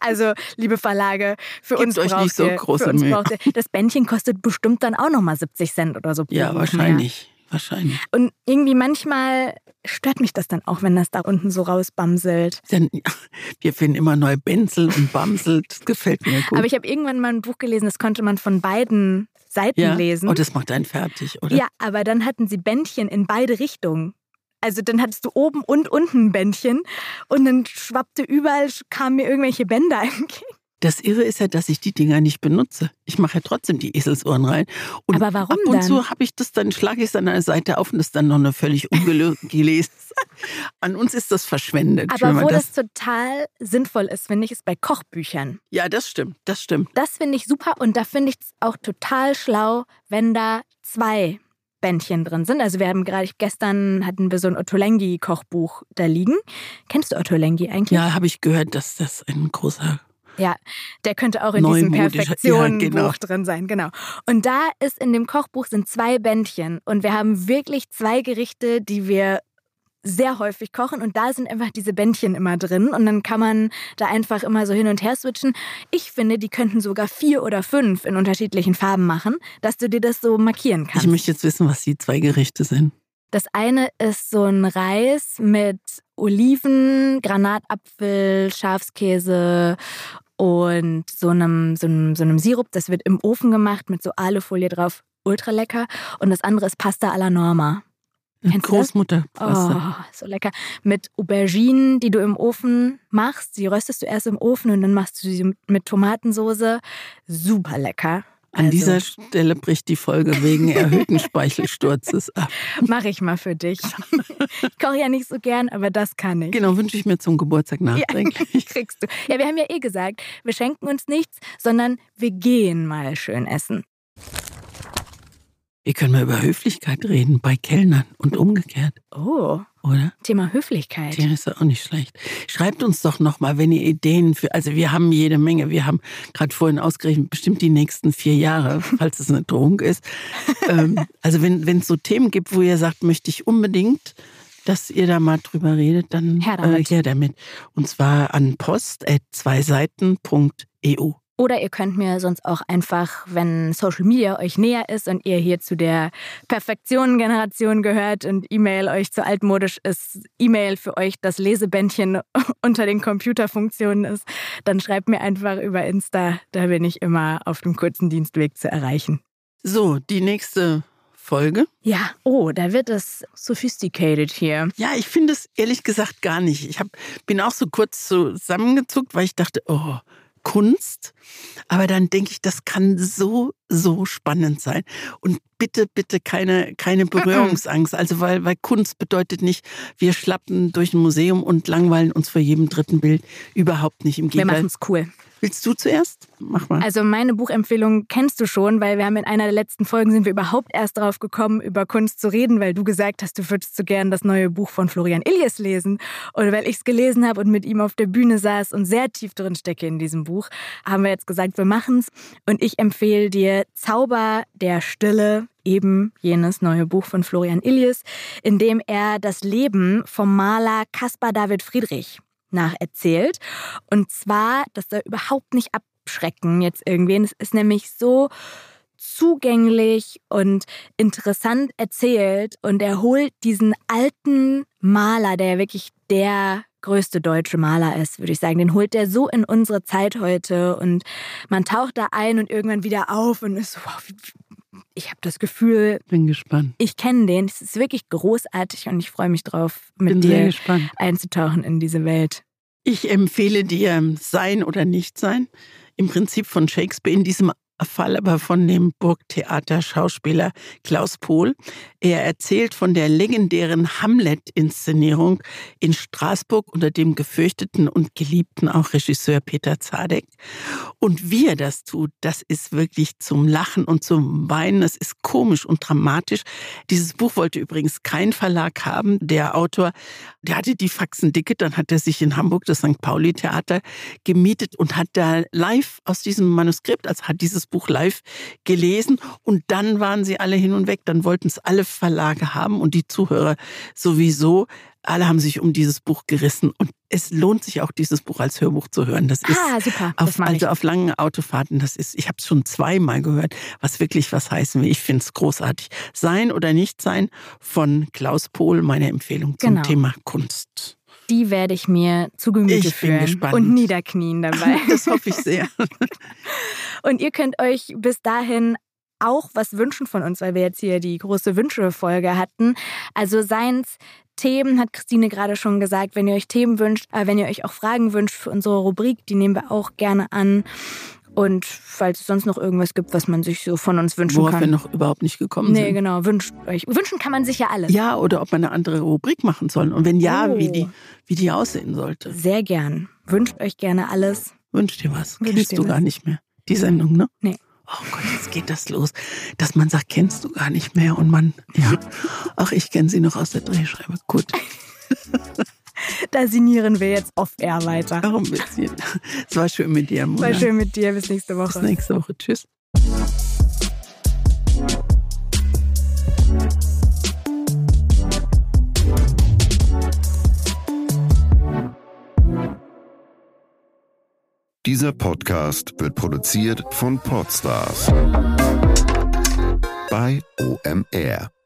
Also, liebe Verlage, für Gebt uns euch braucht nicht so ihr, große Mühe. braucht ihr, Das Bändchen kostet bestimmt dann auch nochmal 70 Cent oder so. Ja, wahrscheinlich. Mehr. Wahrscheinlich. Und irgendwie manchmal stört mich das dann auch, wenn das da unten so rausbamselt. Denn, ja, wir finden immer neue Benzel und Bamselt. Das gefällt mir gut. Aber ich habe irgendwann mal ein Buch gelesen, das konnte man von beiden Seiten ja? lesen. Oh, das macht einen fertig, oder? Ja, aber dann hatten sie Bändchen in beide Richtungen. Also dann hattest du oben und unten ein Bändchen und dann schwappte überall, kamen mir irgendwelche Bänder entgegen. Das Irre ist ja, dass ich die Dinger nicht benutze. Ich mache ja trotzdem die Eselsohren rein. Und Aber warum ab und dann? zu habe ich das, dann schlage ich es an einer Seite auf und ist dann noch eine völlig ungelesen. an uns ist das verschwendet. Aber wo das, das, total sinnvoll ist, finde ich, ist bei Kochbüchern. Ja, das stimmt, das stimmt. Das finde ich super und da finde ich es auch total schlau, wenn da zwei Bändchen drin sind. Also wir haben gerade gestern hatten wir so ein Ottolenghi-Kochbuch da liegen. Kennst du Ottolenghi eigentlich? Ja, habe ich gehört, dass das ein großer ja, der könnte auch in diesem Perfektion-Buch ja, genau. drin sein, genau. Und da ist in dem Kochbuch sind zwei Bändchen und wir haben wirklich zwei Gerichte, die wir sehr häufig kochen und da sind einfach diese Bändchen immer drin und dann kann man da einfach immer so hin und her switchen. Ich finde, die könnten sogar vier oder fünf in unterschiedlichen Farben machen, dass du dir das so markieren kannst. Ich möchte jetzt wissen, was die zwei Gerichte sind. Das eine ist so ein Reis mit Oliven, Granatapfel, Schafskäse und so einem, so, einem, so einem Sirup. Das wird im Ofen gemacht mit so Alufolie drauf. Ultra lecker. Und das andere ist Pasta alla Norma. Kennst Großmutter. Oh, so lecker. Mit Auberginen, die du im Ofen machst. Die röstest du erst im Ofen und dann machst du sie mit Tomatensoße. Super lecker. An also. dieser Stelle bricht die Folge wegen erhöhten Speichelsturzes ab. Mache ich mal für dich. Ich koche ja nicht so gern, aber das kann ich. Genau, wünsche ich mir zum Geburtstag nachträglich. Ja, kriegst du. Ja, wir haben ja eh gesagt, wir schenken uns nichts, sondern wir gehen mal schön essen. Wir können mal über Höflichkeit reden bei Kellnern und umgekehrt. Oh. Oder? Thema Höflichkeit. Ja, ist auch nicht schlecht. Schreibt uns doch nochmal, wenn ihr Ideen für, also wir haben jede Menge. Wir haben gerade vorhin ausgerechnet, bestimmt die nächsten vier Jahre, falls es eine Drohung ist. ähm, also wenn es so Themen gibt, wo ihr sagt, möchte ich unbedingt, dass ihr da mal drüber redet, dann her damit. Äh, her damit. Und zwar an post.zweiseiten.eu. Oder ihr könnt mir sonst auch einfach, wenn Social Media euch näher ist und ihr hier zu der Perfektion-Generation gehört und E-Mail euch zu altmodisch ist, E-Mail für euch das Lesebändchen unter den Computerfunktionen ist, dann schreibt mir einfach über Insta. Da bin ich immer auf dem kurzen Dienstweg zu erreichen. So, die nächste Folge. Ja, oh, da wird es sophisticated hier. Ja, ich finde es ehrlich gesagt gar nicht. Ich hab, bin auch so kurz zusammengezuckt, weil ich dachte, oh, Kunst. Aber dann denke ich, das kann so, so spannend sein. Und bitte, bitte keine, keine Berührungsangst. Also, weil, weil Kunst bedeutet nicht, wir schlappen durch ein Museum und langweilen uns vor jedem dritten Bild. Überhaupt nicht. Im Gegenteil. Wir machen es cool. Willst du zuerst? Mach mal. Also meine Buchempfehlung kennst du schon, weil wir haben in einer der letzten Folgen sind wir überhaupt erst darauf gekommen, über Kunst zu reden, weil du gesagt hast, du würdest so gern das neue Buch von Florian Illies lesen. Und weil ich es gelesen habe und mit ihm auf der Bühne saß und sehr tief drin stecke in diesem Buch, haben wir jetzt gesagt, wir machen's. Und ich empfehle dir Zauber der Stille, eben jenes neue Buch von Florian Illies, in dem er das Leben vom Maler Caspar David Friedrich nacherzählt. Und zwar, dass da überhaupt nicht abschrecken jetzt irgendwie. Es ist nämlich so zugänglich und interessant erzählt und er holt diesen alten Maler, der wirklich der größte deutsche Maler ist, würde ich sagen. Den holt er so in unsere Zeit heute und man taucht da ein und irgendwann wieder auf und ist so, wow, ich habe das Gefühl, bin gespannt. Ich kenne den. Es ist wirklich großartig und ich freue mich drauf, mit bin dir einzutauchen in diese Welt. Ich empfehle dir Sein oder Nicht-Sein. Im Prinzip von Shakespeare in diesem Fall aber von dem Burgtheater-Schauspieler Klaus Pohl. Er erzählt von der legendären Hamlet-Inszenierung in Straßburg unter dem gefürchteten und geliebten auch Regisseur Peter Zadek. Und wie er das tut, das ist wirklich zum Lachen und zum Weinen. Es ist komisch und dramatisch. Dieses Buch wollte übrigens kein Verlag haben. Der Autor, der hatte die Faxen dicke, dann hat er sich in Hamburg das St. Pauli-Theater gemietet und hat da live aus diesem Manuskript, also hat dieses Buch live gelesen und dann waren sie alle hin und weg. Dann wollten es alle Verlage haben und die Zuhörer sowieso. Alle haben sich um dieses Buch gerissen und es lohnt sich auch, dieses Buch als Hörbuch zu hören. Das ist ah, super. Auf, also auf langen Autofahrten, das ist, ich habe es schon zweimal gehört, was wirklich was heißen will. Ich finde es großartig. Sein oder nicht sein von Klaus Pohl, meine Empfehlung zum genau. Thema Kunst die werde ich mir zu Gemüte ich führen und niederknien dabei. Das hoffe ich sehr. und ihr könnt euch bis dahin auch was wünschen von uns, weil wir jetzt hier die große Wünsche-Folge hatten. Also seins Themen, hat Christine gerade schon gesagt, wenn ihr euch Themen wünscht, äh, wenn ihr euch auch Fragen wünscht für unsere Rubrik, die nehmen wir auch gerne an. Und falls es sonst noch irgendwas gibt, was man sich so von uns wünschen Worauf kann. wir noch überhaupt nicht gekommen nee, sind. Nee, genau. Wünscht euch. Wünschen kann man sich ja alles. Ja, oder ob wir eine andere Rubrik machen sollen. Und wenn ja, oh. wie, die, wie die aussehen sollte. Sehr gern. Wünscht euch gerne alles. Wünscht dir was. Wünscht Kennst du was. gar nicht mehr. Die Sendung, ne? Nee. Oh Gott, jetzt geht das los. Dass man sagt, kennst du gar nicht mehr. Und man, ja. Ach, ich kenne sie noch aus der Drehscheibe. Gut. da sinieren wir jetzt off-air weiter. Warum ein bisschen? Es war schön mit dir, Mona. War schön mit dir. Bis nächste Woche. Bis nächste Woche. Tschüss. Dieser Podcast wird produziert von Podstars bei OMR.